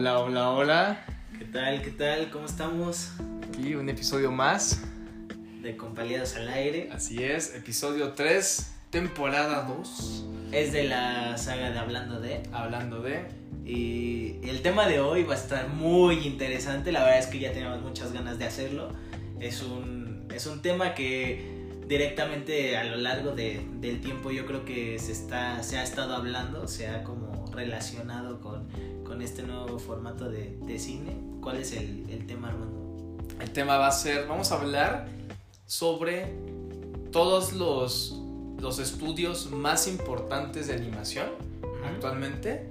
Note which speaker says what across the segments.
Speaker 1: Hola, hola, hola.
Speaker 2: ¿Qué tal? ¿Qué tal? ¿Cómo estamos?
Speaker 1: Aquí un episodio más.
Speaker 2: De Compaliados al Aire.
Speaker 1: Así es, episodio 3, temporada 2.
Speaker 2: Es de la saga de Hablando de.
Speaker 1: Hablando de.
Speaker 2: Y el tema de hoy va a estar muy interesante. La verdad es que ya teníamos muchas ganas de hacerlo. Es un, es un tema que directamente a lo largo de, del tiempo yo creo que se, está, se ha estado hablando, se ha como relacionado con, con este nuevo formato de, de cine. ¿Cuál es el, el tema, Armando?
Speaker 1: El tema va a ser, vamos a hablar sobre todos los, los estudios más importantes de animación actualmente.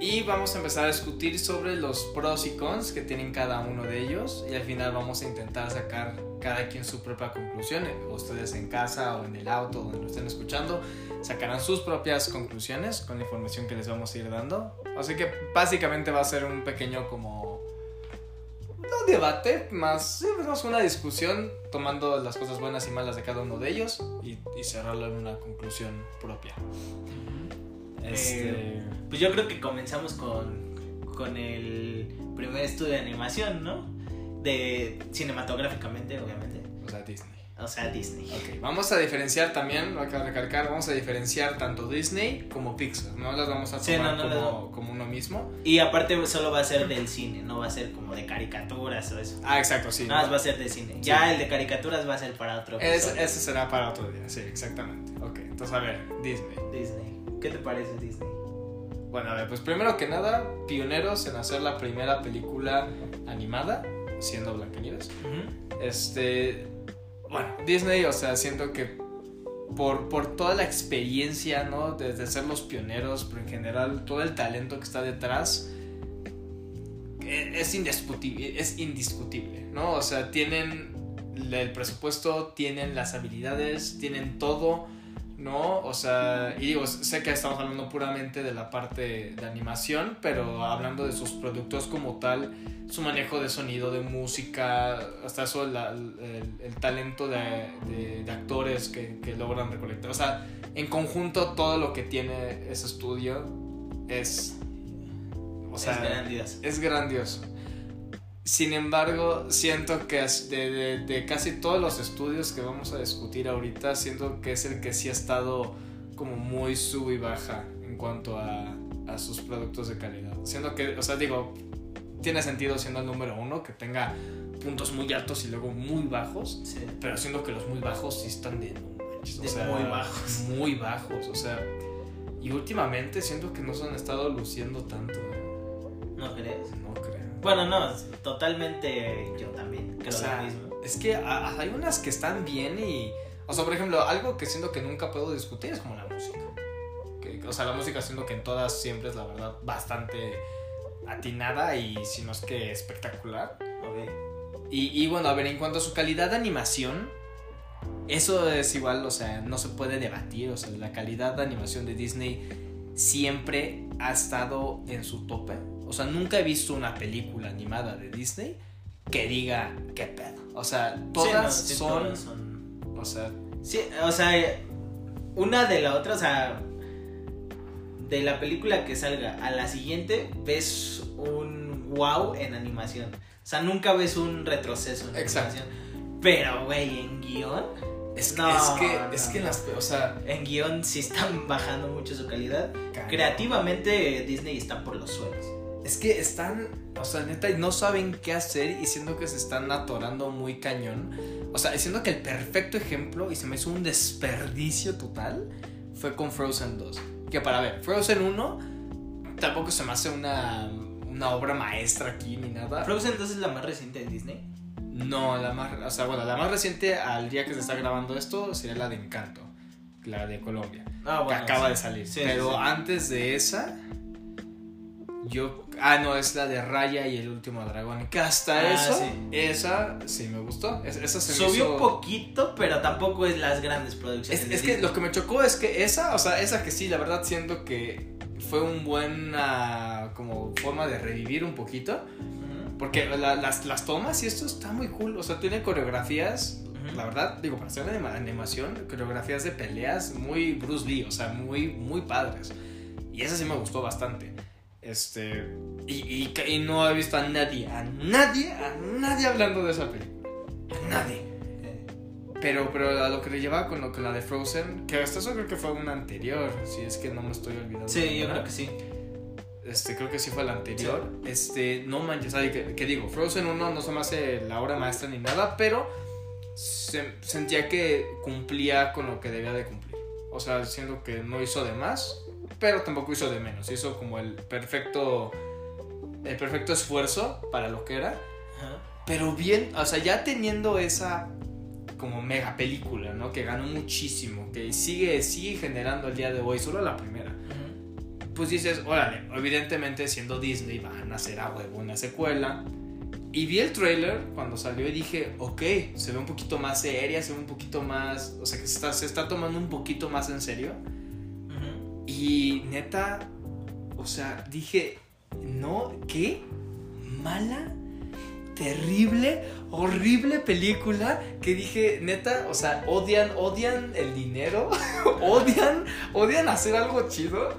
Speaker 1: Y vamos a empezar a discutir sobre los pros y cons que tienen cada uno de ellos. Y al final vamos a intentar sacar cada quien su propia conclusión. Ustedes en casa o en el auto donde lo estén escuchando sacarán sus propias conclusiones con la información que les vamos a ir dando. Así que básicamente va a ser un pequeño como... No debate, más, más una discusión tomando las cosas buenas y malas de cada uno de ellos y, y cerrarlo en una conclusión propia.
Speaker 2: Este... Eh, pues yo creo que comenzamos con, con el primer estudio de animación, ¿no? De cinematográficamente, obviamente.
Speaker 1: O sea, Disney.
Speaker 2: O sea, Disney.
Speaker 1: Ok, vamos a diferenciar también, acá recalcar, vamos a diferenciar tanto Disney como Pixar. No las vamos a tomar
Speaker 2: Sí, no, no,
Speaker 1: como,
Speaker 2: no.
Speaker 1: como uno mismo.
Speaker 2: Y aparte solo va a ser del cine, no va a ser como de caricaturas o eso.
Speaker 1: Ah, exacto, sí.
Speaker 2: Nada más va a ser de cine. Ya el de caricaturas va a ser para otro
Speaker 1: Es- ese será para otro día, sí, exactamente. Ok, entonces a ver, Disney.
Speaker 2: Disney. ¿Qué te parece Disney?
Speaker 1: Bueno, a ver, pues primero que nada, pioneros en hacer la primera película animada, siendo Blancanieves. Este, bueno, Disney, o sea, siento que por, por toda la experiencia, ¿no? Desde ser los pioneros, pero en general todo el talento que está detrás, eh, es indiscutible, es indiscutible, ¿no? O sea, tienen el presupuesto, tienen las habilidades, tienen todo, ¿no? O sea, y digo, sé que estamos hablando puramente de la parte de animación, pero hablando de sus productos como tal, su manejo de sonido, de música, hasta eso la- el, el talento de, de- de actores que, que logran recolectar. O sea, en conjunto todo lo que tiene ese estudio es... O sea,
Speaker 2: es grandioso.
Speaker 1: es grandioso. Sin embargo, siento que de, de- de casi todos los estudios que vamos a discutir ahorita, siento que es el que sí ha estado como muy sub y baja en cuanto a, a sus productos de calidad. Siento que, o sea, digo, tiene sentido siendo el número uno que tenga puntos muy altos y luego muy bajos,
Speaker 2: Sí.
Speaker 1: pero siento que los muy bajos sí están de, no manches, o
Speaker 2: De
Speaker 1: sea,
Speaker 2: muy bajos.
Speaker 1: Muy bajos, o sea, y últimamente siento que no se han estado luciendo tanto. ¿eh?
Speaker 2: ¿No crees?
Speaker 1: No creo.
Speaker 2: Bueno, no, totalmente yo también creo
Speaker 1: O sea,
Speaker 2: lo mismo.
Speaker 1: Es que hay unas que están bien y... O sea, por ejemplo, algo que siento que nunca puedo discutir es como la música. Que- o sea, la música siento que en todas siempre es la verdad bastante atinada y si no es que espectacular.
Speaker 2: Ok.
Speaker 1: Y, y bueno, a ver, en cuanto a su calidad de animación, eso es igual, o sea, no se puede debatir. O sea, la calidad de animación de Disney siempre ha estado en su tope. O sea, nunca he visto una película animada de Disney que diga qué pedo. O sea, todas
Speaker 2: Sí, no, sí,
Speaker 1: son,
Speaker 2: todas son.
Speaker 1: O sea,
Speaker 2: Sí, o sea, una de la otra, o sea, de la película que salga a la siguiente, ves un wow en animación. O sea, nunca ves un retroceso en
Speaker 1: Exacto.
Speaker 2: animación. Pero, güey, en guion,
Speaker 1: es,
Speaker 2: No,
Speaker 1: es que,
Speaker 2: no,
Speaker 1: es que
Speaker 2: no.
Speaker 1: las, o sea,
Speaker 2: en guion sí están bajando mucho su calidad. Creativamente, Disney está por los suelos.
Speaker 1: Es que están, o sea, neta, no saben qué hacer y siento que se están atorando muy cañón. O sea, siento que el perfecto ejemplo, y se me hizo un desperdicio total, fue con Frozen 2. Que para ver, Frozen 1 tampoco se me hace una, una obra maestra aquí ni nada.
Speaker 2: Frozen 2 es la más reciente de Disney.
Speaker 1: No, la más, o sea, bueno, la más reciente al día que se está grabando esto sería la de Encanto, la de Colombia,
Speaker 2: Ah,
Speaker 1: que acaba
Speaker 2: sí.
Speaker 1: de salir.
Speaker 2: Sí,
Speaker 1: Pero
Speaker 2: sí.
Speaker 1: antes de esa, yo, ah, no, es la de Raya y el último dragón. Que hasta
Speaker 2: Ah,
Speaker 1: eso,
Speaker 2: sí.
Speaker 1: esa sí me gustó. Es- esa se
Speaker 2: Subió
Speaker 1: hizo-
Speaker 2: un poquito, pero tampoco es las grandes producciones.
Speaker 1: Es, que lo que me chocó es que esa, o sea, esa que sí, la verdad siento que fue un buena como forma de revivir un poquito. Porque la- las, las tomas y esto está muy cool. O sea, tiene coreografías. La verdad, digo, para hacer anima- animación, coreografías de peleas muy Bruce Lee, o sea, muy, muy padres. Y esa sí me gustó bastante. Este. Y, y, no he visto a nadie, a nadie, a nadie hablando de esa película. A nadie. Pero, pero a lo que le llevaba con lo que la de Frozen, que hasta eso creo que fue una anterior, si es que no me estoy olvidando.
Speaker 2: Sí, yo creo que sí.
Speaker 1: Este, creo que sí fue la anterior. Este, no manches, ¿qué, ¿qué, digo? Frozen 1 no se me hace la obra maestra ni nada, pero sentía que cumplía con lo que debía de cumplir. O sea, siendo que no hizo de más, pero tampoco hizo de menos. Hizo como el perfecto, el perfecto esfuerzo para lo que era. Pero bien, o sea, ya teniendo esa como mega película, ¿no? Que ganó muchísimo, que sigue, sigue generando el día de hoy, solo la primera. Pues dices, órale, evidentemente siendo Disney van a hacer a huevo una secuela. Y vi el trailer cuando salió y dije, ok, se ve un poquito más seria, se ve un poquito más, o sea que se está, se está tomando un poquito más en serio. Y neta, o sea, dije, no, ¿qué? ¿Mala? terrible, horrible película que dije, neta, o sea, odian, odian el dinero, odian, odian hacer algo chido.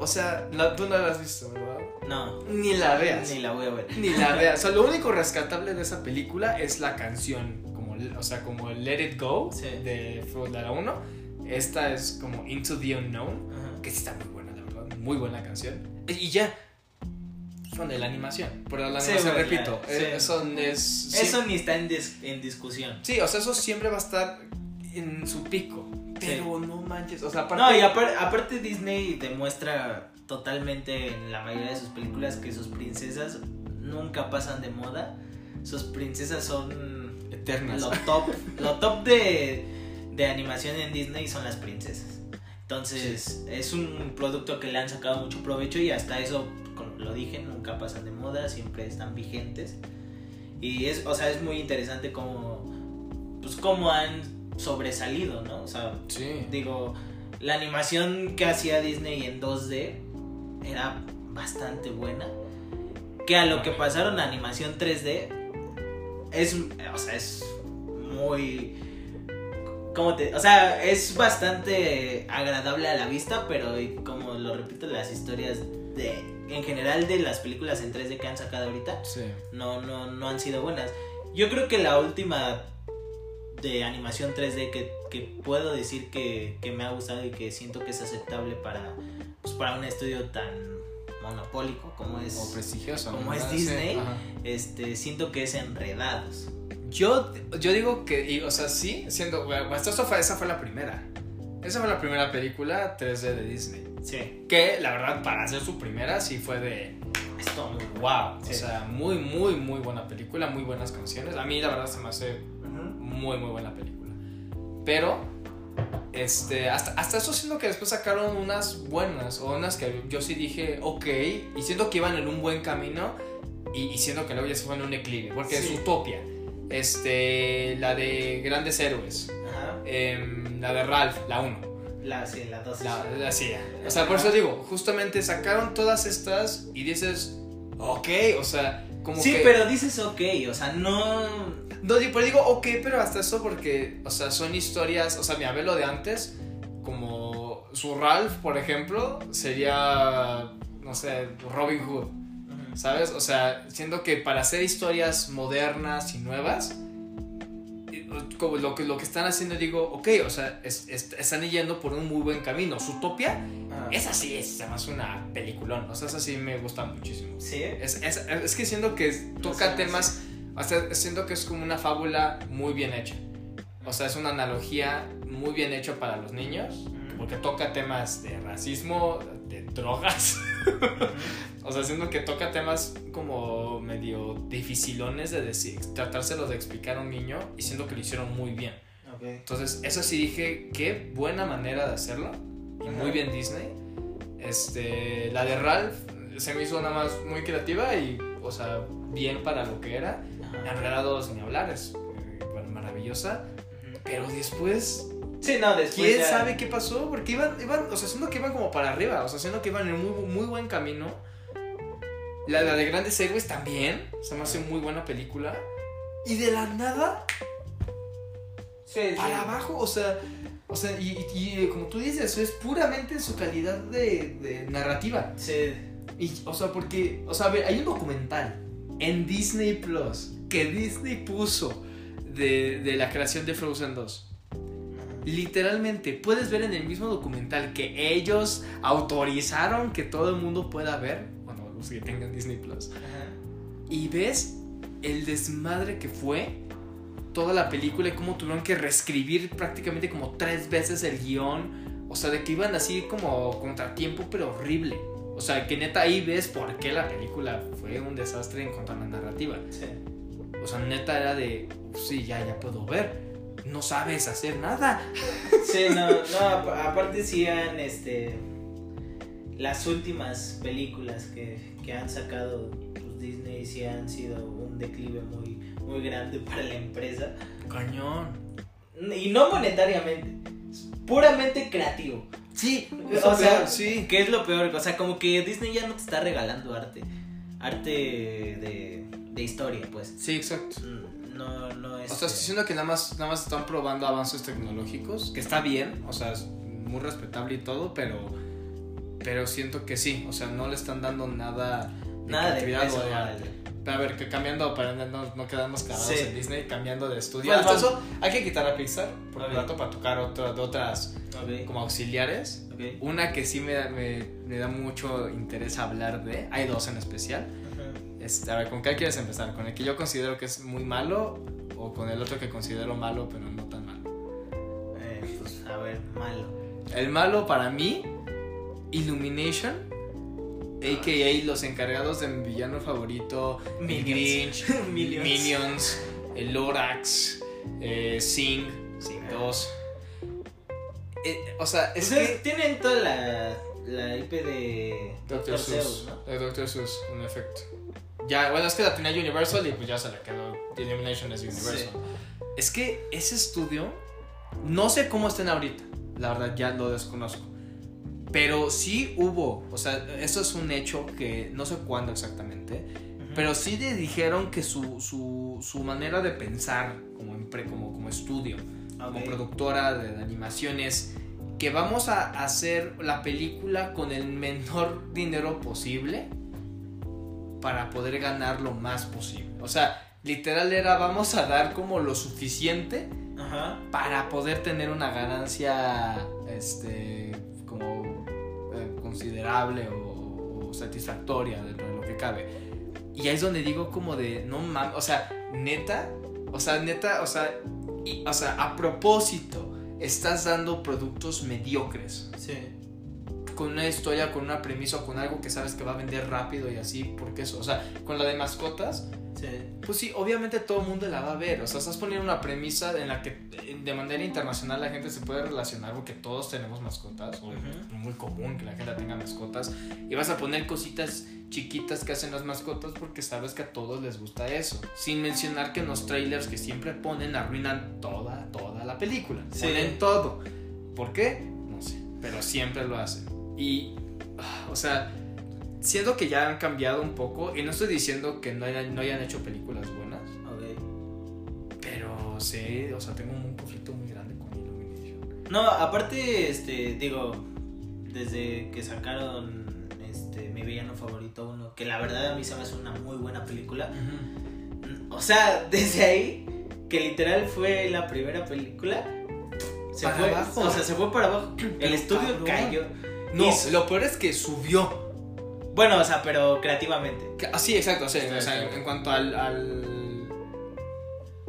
Speaker 1: O sea, tú no la has visto, ¿verdad?
Speaker 2: No.
Speaker 1: Ni la veas.
Speaker 2: Ni la voy a ver.
Speaker 1: Ni la veas. O sea, lo único rescatable de esa película es la canción, como, o sea, como Let It Go de de la 1. Esta es como Into the Unknown, que sí está muy buena, la verdad. Muy buena canción. Y ya, de la animación. Pero la animación, repito, eh, eso es.
Speaker 2: Eso ni está en, en, discusión.
Speaker 1: Sí, o sea, eso siempre va a estar en su pico. Pero no manches, o sea,
Speaker 2: aparte. No, y aparte, Disney demuestra totalmente en la mayoría de sus películas que sus princesas nunca pasan de moda. Sus princesas son.
Speaker 1: Eternas.
Speaker 2: Lo top, lo top de, de animación en Disney son las princesas. Entonces, es un producto que le han sacado mucho provecho y hasta eso lo dije, nunca pasan de moda, siempre están vigentes. Y es, o sea, es muy interesante cómo, pues cómo han sobresalido, ¿no? O sea, digo, la animación que hacía Disney en 2D era bastante buena. Que a lo que pasaron a animación 3D es, o sea, es muy... ¿Cómo te, o sea, es bastante agradable a la vista, pero como lo repito, las historias de en general de las películas en 3D que han sacado ahorita, no, no, no han sido buenas. Yo creo que la última de animación 3D que, que puedo decir que, que, me ha gustado y que siento que es aceptable para, pues, para un estudio tan monopólico como es
Speaker 1: o prestigioso
Speaker 2: como es Disney este siento que es enredados
Speaker 1: yo yo digo que o sea sí siendo esa fue, esa fue la primera esa fue la primera película 3D de Disney
Speaker 2: Sí.
Speaker 1: Que la verdad, para hacer su primera, sí fue de. Esto, wow. O sea, muy, muy, muy buena película, muy buenas canciones. A mí, la verdad, se me hace muy, muy buena película. Pero, este, hasta, hasta eso siento que después sacaron unas buenas, o unas que yo sí dije, ok, y siento que iban en un buen camino, y, siento que luego ya se fue en un declive, porque es Utopia. Este, la de Grandes Héroes. Em, la de Ralph, la 1.
Speaker 2: La, sí, la 2.
Speaker 1: La, sí, o sea, por eso digo, justamente sacaron todas estas y dices, ok, o sea, como
Speaker 2: sí, pero dices ok, o sea, no...
Speaker 1: No, pero digo ok, pero hasta eso porque, o sea, son historias, o sea, mi abuelo de antes, como su Ralph, por ejemplo, sería, no sé, Robin Hood, ¿sabes? O sea, siendo que para hacer historias modernas y nuevas, como lo que, lo que están haciendo, digo, ok, o sea, están yendo por un muy buen camino. Su Utopia, ah. esa sí es además una peliculón, o sea, esa sí me gusta muchísimo.
Speaker 2: Sí.
Speaker 1: Es, es, que siento que toca temas, hasta siento que es como una fábula muy bien hecha. O sea, es una analogía muy bien hecha para los niños, porque toca temas de racismo, de drogas. o sea, siento que toca temas como medio dificilones de decir, tratárselo de explicar a un niño y siento que lo hicieron muy bien. Entonces, eso sí dije, qué buena manera de hacerlo. Y muy bien Disney. Este, la de Ralph se me hizo nada más muy creativa y, o sea, bien para lo que era. Enredados ni hablar, es eh, maravillosa. Pero después
Speaker 2: Sí, no, después.
Speaker 1: ¿Quién sabe qué pasó? Porque iban, iban, o sea, siendo que iban como para arriba, o sea, siendo que iban en muy, muy buen camino. La, la de Grandes Héroes también, se me hace muy buena película. Y de la nada,
Speaker 2: sí,
Speaker 1: para abajo, o sea, o sea, y, y, como tú dices, es puramente su calidad de, de narrativa.
Speaker 2: Sí.
Speaker 1: Y, o sea, porque, o sea, a ver, hay un documental en Disney Plus que Disney puso de, de la creación de Frozen 2. Literalmente, puedes ver en el mismo documental que ellos autorizaron que todo el mundo pueda ver, bueno, los que tengan Disney Plus, y ves el desmadre que fue toda la película y cómo tuvieron que reescribir prácticamente como tres veces el guion. O sea, de que iban así como contratiempo, pero horrible. O sea, que neta ahí ves por qué la película fue un desastre en cuanto a la narrativa. O sea, neta era de, sí, ya, ya puedo ver. No sabes hacer nada.
Speaker 2: Sí, no, no, aparte sí han, este, las últimas películas que, que han sacado pues, Disney sí han sido un declive muy, muy grande para la empresa.
Speaker 1: Cañón.
Speaker 2: Y no monetariamente, puramente creativo.
Speaker 1: Sí,
Speaker 2: o sea, sí. ¿Qué es lo peor? O sea, como que Disney ya no te está regalando arte. Arte de, de historia, pues.
Speaker 1: Sí, exacto.
Speaker 2: No, no es.
Speaker 1: O sea, estoy diciendo que nada más, nada más están probando avances tecnológicos, que está bien, o sea, es muy respetable y todo, pero. Pero siento que sí, o sea, no le están dando nada
Speaker 2: de nada de, peso, de arte.
Speaker 1: Pero a ver, que cambiando, para no, no quedarnos cagados en Disney, cambiando de estudio. Bueno, eso hay que quitar a Pixar por un rato para tocar otras de otras como auxiliares. Una que sí me, me, me, da mucho interés hablar de, hay dos en especial. Este, a ver, ¿con qué quieres empezar? ¿Con el que yo considero que es muy malo o con el otro que considero malo pero no tan malo?
Speaker 2: Eh, pues a ver, malo.
Speaker 1: El malo para mí, Illumination, a.k.a. los encargados de mi villano favorito, Minions, Minions. Minions, el Lorax, eh, Sing, Sing 2. Eh, o sea, es
Speaker 2: que... Tienen toda la, la IP de
Speaker 1: Doctor Seuss, ¿no? De Doctor Seuss, en efecto. Ya, bueno, es que la tenía Universal y pues ya se le quedó. The Illumination es Universal. Es que ese estudio, no sé cómo estén ahorita, la verdad ya lo desconozco. Pero sí hubo, o sea, eso es un hecho que no sé cuándo exactamente, pero sí le dijeron que su, su, su manera de pensar como, como, como estudio, como productora de, de animaciones, que vamos a hacer la película con el menor dinero posible para poder ganar lo más posible. O sea, literal era vamos a dar como lo suficiente para poder tener una ganancia este como eh, considerable o, satisfactoria dentro de lo que cabe. Y ahí es donde digo como de no mames, o sea, neta, o sea, neta, o sea, o sea, a propósito estás dando productos mediocres.
Speaker 2: Sí
Speaker 1: con una historia, con una premisa o con algo que sabes que va a vender rápido y así, porque eso, o sea, con la de mascotas, pues sí, obviamente todo el mundo la va a ver, o sea, estás poniendo una premisa en la que de manera internacional la gente se puede relacionar porque todos tenemos mascotas, o es muy común que la gente tenga mascotas, y vas a poner cositas chiquitas que hacen las mascotas porque sabes que a todos les gusta eso, sin mencionar que los trailers que siempre ponen arruinan toda, toda la película, ponen todo. ¿Por qué? No sé, pero siempre lo hacen. Y, o sea, siento que ya han cambiado un poco. Y no estoy diciendo que no hayan, no hayan hecho películas buenas. Pero sí, o sea, tengo un conflicto muy grande con Illumination.
Speaker 2: No, aparte, este, digo, desde que sacaron este, mi villano favorito uno, que la verdad a mí se me hace una muy buena película. O sea, desde ahí, que literal fue la primera película. Se fue, abajo. O sea, se fue para abajo. El estudio cayó.
Speaker 1: No, lo peor es que subió.
Speaker 2: Bueno, o sea, pero creativamente.
Speaker 1: Ah, sí, exacto. O sea, en, cuanto al, al.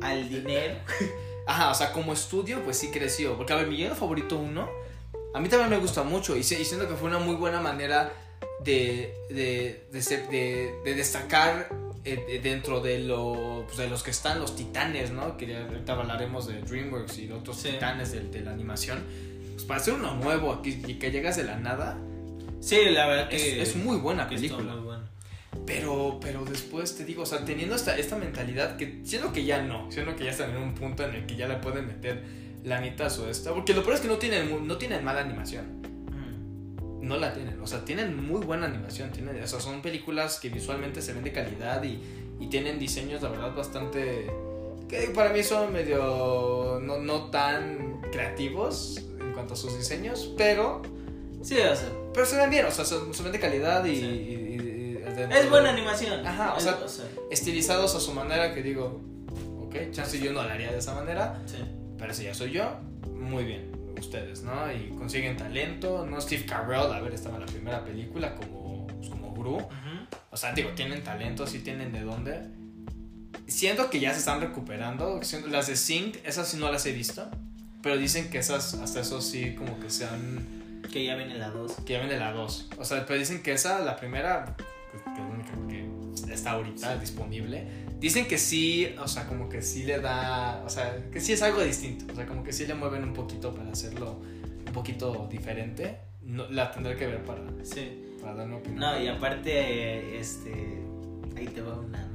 Speaker 2: al dinero.
Speaker 1: Ajá, o sea, como estudio, pues sí creció. Porque, a ver, mi lleno favorito uno, a mí también me gusta mucho. Y, siento que fue una muy buena manera de, de, de, de, destacar eh, dentro de, lo, pues, de los que están los titanes, ¿no? Que ahorita hablaremos de DreamWorks y de otros titanes de, de la animación pues para hacer uno nuevo aquí y que llegas de la nada.
Speaker 2: Sí, la verdad
Speaker 1: que es, muy buena película. Pero, pero después te digo, o sea, teniendo esta, esta mentalidad que siento que ya no, siento que ya están en un punto en el que ya le pueden meter la mitad o esta. Porque lo peor es que no tienen, no tienen mala animación. Mm. No la tienen, o sea, tienen muy buena animación. Tienen, o sea, son películas que visualmente se ven de calidad y, y tienen diseños, la verdad, bastante. que para mí son medio. no, no tan creativos cuanto a sus diseños, pero...
Speaker 2: Sí, o sea,
Speaker 1: pero se ven bien, o sea, son, de calidad y. y- y- y-
Speaker 2: Es buena animación.
Speaker 1: Ajá, o
Speaker 2: Es-
Speaker 1: sea, estilizados a su manera que digo, ok, chance yo no lo haría de esa manera,
Speaker 2: sí.
Speaker 1: pero si ya soy yo, muy bien, ustedes, ¿no? Y consiguen talento, ¿no? Steve Carell, a ver, estaba en la primera película como, pues, como Gru,
Speaker 2: Ujú.
Speaker 1: o sea, digo, tienen talento, sí tienen de dónde. Siento que ya se están recuperando, las de Sync, esas sí no las he visto, pero dicen que esas, hasta eso sí, como que sean
Speaker 2: Que ya viene la 2.
Speaker 1: que ya vende la 2. O sea, pero dicen que esa, la primera, que que es la única que está ahorita disponible, dicen que sí, o sea, como que sí le da, o sea, que sí es algo distinto. O sea, como que sí le mueven un poquito para hacerlo un poquito diferente. No, la tendré que ver para,
Speaker 2: Sí.
Speaker 1: para dar mi opinión.
Speaker 2: No, y aparte, este. Ahí te va una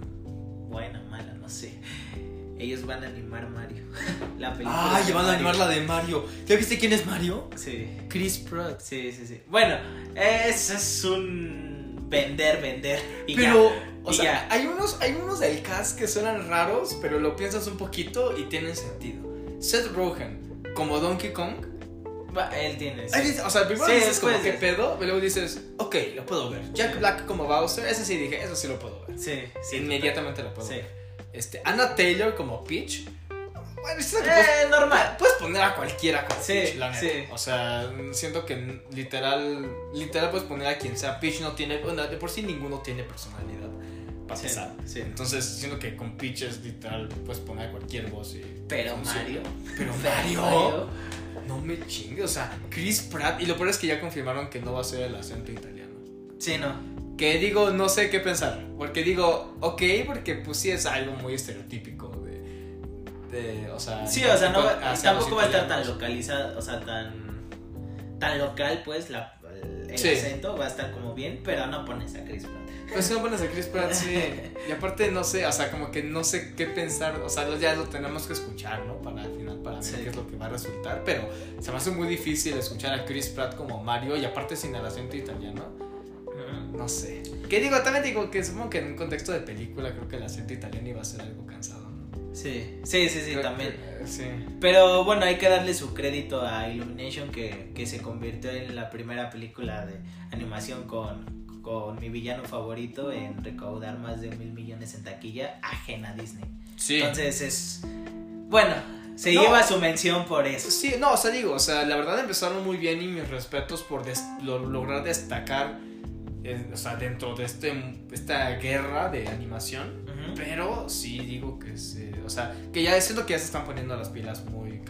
Speaker 2: buena, mala, no sé. Ellos van a animar Mario. la película.
Speaker 1: ¡Ah, van a animar la de Mario! ¿Ya viste quién es Mario?
Speaker 2: Sí.
Speaker 1: Chris Pratt.
Speaker 2: Sí, sí, sí. Bueno, eso es un vender, vender. Y
Speaker 1: Pero,
Speaker 2: ya.
Speaker 1: o
Speaker 2: Y
Speaker 1: sea,
Speaker 2: ya.
Speaker 1: hay unos, hay unos del cast que suenan raros, pero lo piensas un poquito y tienen sentido. Seth Rogen, como Donkey Kong.
Speaker 2: Él tiene. sí.
Speaker 1: O sea, primero
Speaker 2: Sí,
Speaker 1: dices como
Speaker 2: de-
Speaker 1: pedo, y luego dices, ok, lo puedo ver. Jack Black como Bowser, ese sí dije, eso sí lo puedo ver.
Speaker 2: Sí, sí.
Speaker 1: Inmediatamente lo puedo
Speaker 2: Sí.
Speaker 1: ver. Este, Anna Taylor como Peach. Bueno, puedes,
Speaker 2: Eh, normal.
Speaker 1: puedes poner a cualquiera como
Speaker 2: Sí,
Speaker 1: Peach, la neta.
Speaker 2: sí.
Speaker 1: O sea, siento que literal, literal puedes poner a quien sea. Peach no tiene, bueno, de por sí ninguno tiene personalidad. Para
Speaker 2: Sí, sí.
Speaker 1: Entonces, siento que con Peach es literal, puedes poner a cualquier voz y.
Speaker 2: Pero. Mario.
Speaker 1: Pero
Speaker 2: Pero
Speaker 1: Mario. No me chingue, o sea, Chris Pratt. Y lo peor es que ya confirmaron que no va a ser el acento italiano.
Speaker 2: Sí, no.
Speaker 1: Que digo, no sé qué pensar. Porque digo, ok, porque pues sí es algo muy estereotípico de. de o sea.
Speaker 2: Sí, o sea, no tampoco va a estar tan localizado, o sea, tan tan local, pues, la, el
Speaker 1: Sí.
Speaker 2: acento va a estar como bien, pero no pones a Chris Pratt.
Speaker 1: Pues no pones a Chris Pratt, sí. Y aparte, no sé, o sea, como que no sé qué pensar. O sea, ya lo tenemos que escuchar, ¿no? Para al final, para ver
Speaker 2: Sí.
Speaker 1: qué es lo que va a resultar. Pero se me hace muy difícil escuchar a Chris Pratt como Mario y aparte sin el acento italiano. No sé. Que digo, también digo que supongo que en un contexto de película creo que el acento italiano iba a ser algo cansado, ¿no?
Speaker 2: Sí, sí, sí, sí,
Speaker 1: Creo
Speaker 2: también.
Speaker 1: que- sí.
Speaker 2: Pero bueno, hay que darle su crédito a Illumination que, que se convirtió en la primera película de animación con, con mi villano favorito en recaudar más de mil millones en taquilla ajena a Disney.
Speaker 1: Sí.
Speaker 2: Entonces es... Bueno, se
Speaker 1: No.
Speaker 2: lleva su mención por eso.
Speaker 1: Sí, no, o sea, digo, o sea, la verdad empezaron muy bien y mis respetos por des- lo- lograr destacar, o sea, dentro de este, esta guerra de animación. Pero sí digo que se, o sea, que ya siento que ya se están poniendo las pilas muy,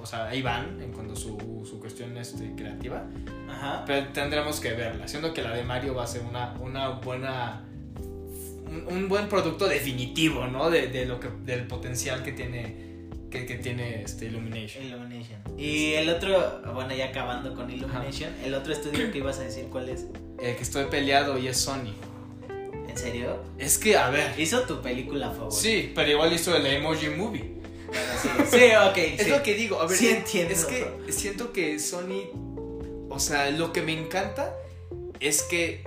Speaker 1: o sea, ahí van en cuanto a su, su cuestión este, creativa.
Speaker 2: Ajá.
Speaker 1: Pero tendremos que verla. Siento que la de Mario va a ser una, una buena. Un, un buen producto definitivo, ¿no? De, de lo que, del potencial que tiene. Que, que tiene este Illumination.
Speaker 2: Illumination. Y el otro, bueno, ya acabando con Illumination, el otro estudio que ibas a decir cuál es.
Speaker 1: El que estoy peleado y es Sony.
Speaker 2: ¿En serio?
Speaker 1: Es que, a ver.
Speaker 2: Hizo tu película favorita.
Speaker 1: Sí, pero igual hizo el Emoji Movie.
Speaker 2: Bueno, sí. Sí, ok.
Speaker 1: Es
Speaker 2: sí.
Speaker 1: lo que digo, a ver,
Speaker 2: Sí entiendo.
Speaker 1: es que siento que Sony, o sea, lo que me encanta es que,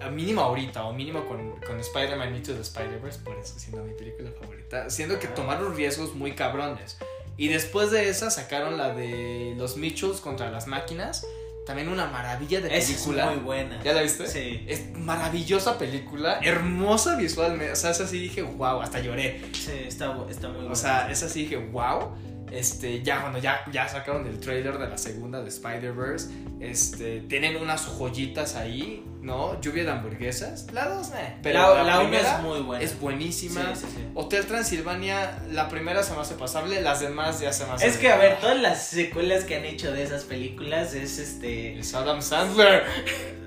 Speaker 1: a mínimo ahorita, o mínimo con, con Spider-Man Into the Spider-Verse, por eso siendo mi película favorita, siento que tomaron riesgos muy cabrones. Y después de esa sacaron la de los Mitchells contra las máquinas, también una maravilla de
Speaker 2: Esa es
Speaker 1: película.
Speaker 2: muy buena.
Speaker 1: ¿Ya la viste?
Speaker 2: Sí.
Speaker 1: Es maravillosa película, hermosa visualmente, o sea, esa sí dije, wow, hasta lloré.
Speaker 2: Sí, está, está muy buena.
Speaker 1: O sea, esa sí dije, wow. Este, ya cuando ya, ya sacaron el trailer de la segunda de Spider-Verse, este, tienen unas joyitas ahí, ¿no? Lluvia de hamburguesas. La dos, eh. Pero
Speaker 2: la,
Speaker 1: la,
Speaker 2: la una
Speaker 1: primera
Speaker 2: es muy buena.
Speaker 1: es buenísima.
Speaker 2: Sí, sí, sí.
Speaker 1: Hotel Transilvania, la primera se me hace pasable, las demás ya se me hacen.
Speaker 2: Es que, a ver, todas las secuelas que han hecho de esas películas es este.
Speaker 1: Es Adam Sandler.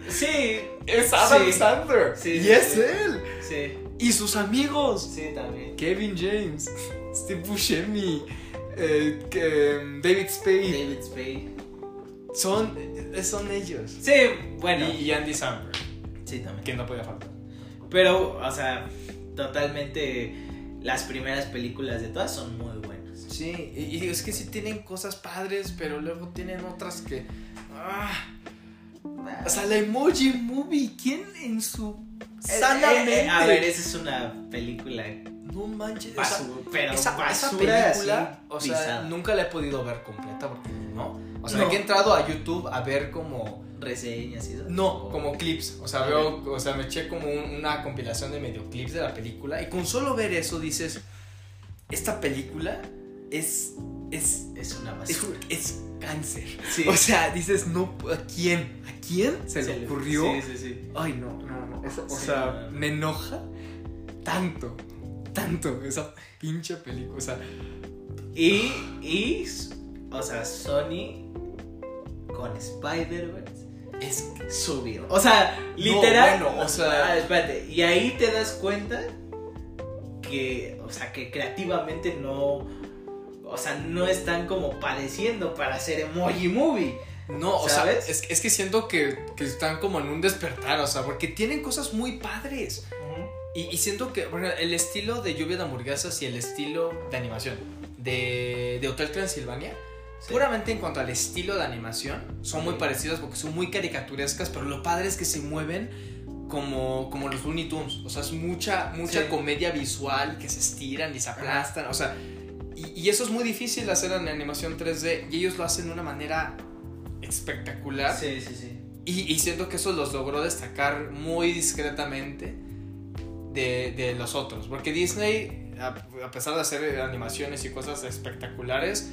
Speaker 2: Sí,
Speaker 1: Es Adam. Sandler.
Speaker 2: Sí,
Speaker 1: y
Speaker 2: sí,
Speaker 1: es
Speaker 2: sí.
Speaker 1: él.
Speaker 2: sí,
Speaker 1: Y sus amigos.
Speaker 2: sí, también.
Speaker 1: Kevin James, Steve Buscemi, eh, que, um, David Spade.
Speaker 2: David Spade.
Speaker 1: Son, eh, son ellos.
Speaker 2: Sí, bueno.
Speaker 1: Y, Andy Samberg,
Speaker 2: Sí, también.
Speaker 1: que no podía faltar.
Speaker 2: Pero, o sea, totalmente. Las primeras películas de todas son muy buenas.
Speaker 1: Sí, y, y es que sí tienen cosas padres, pero luego tienen otras que. ah. O sea, la Emoji Movie, ¿quién en su.
Speaker 2: Eh, eh, eh, a ver, esa es una película
Speaker 1: no manches. o sea,
Speaker 2: basura, pero
Speaker 1: esa, película, o sea,
Speaker 2: pisada.
Speaker 1: nunca la he podido ver completa porque no. O sea,
Speaker 2: No.
Speaker 1: que he entrado a YouTube a ver como
Speaker 2: reseñas y eso.
Speaker 1: No, como clips. O sea, veo, o sea, me eché como una compilación de medio clips de la película. Y con solo ver eso dices, esta película es. Es,
Speaker 2: es una
Speaker 1: basura. Es, cáncer. O sea, dices, no, ¿a quién? ¿A quién se, le ocurrió?
Speaker 2: Sí, sí, sí.
Speaker 1: Ay, no, no, no. o sea, me enoja tanto, tanto esa pinche película. O sea.
Speaker 2: Y, y, o sea, Sony con Spider-Verse es subido. O sea, literal.
Speaker 1: o sea.
Speaker 2: Ah, espérate. Y ahí te das cuenta que, o sea, que creativamente no. O sea, no están como padeciendo para hacer emoji movie.
Speaker 1: No, o sea, es, es, que siento que, que, están como en un despertar, o sea, porque tienen cosas muy padres. y, y, siento que, bueno, el estilo de Lluvia de Hamburguesas y el estilo de animación de, de Hotel Transilvania Puramente en cuanto al estilo de animación, son muy parecidos porque son muy caricaturescas, pero lo padre es que se mueven como, como los Looney Tunes. O sea, es mucha, mucha comedia visual que se estiran y se aplastan. O sea, y, eso es muy difícil hacer en animación 3D y ellos lo hacen de una manera espectacular.
Speaker 2: Sí, sí, sí.
Speaker 1: Y, siento que eso los logró destacar muy discretamente de, de los otros. Porque Disney, a pesar de hacer animaciones y cosas espectaculares,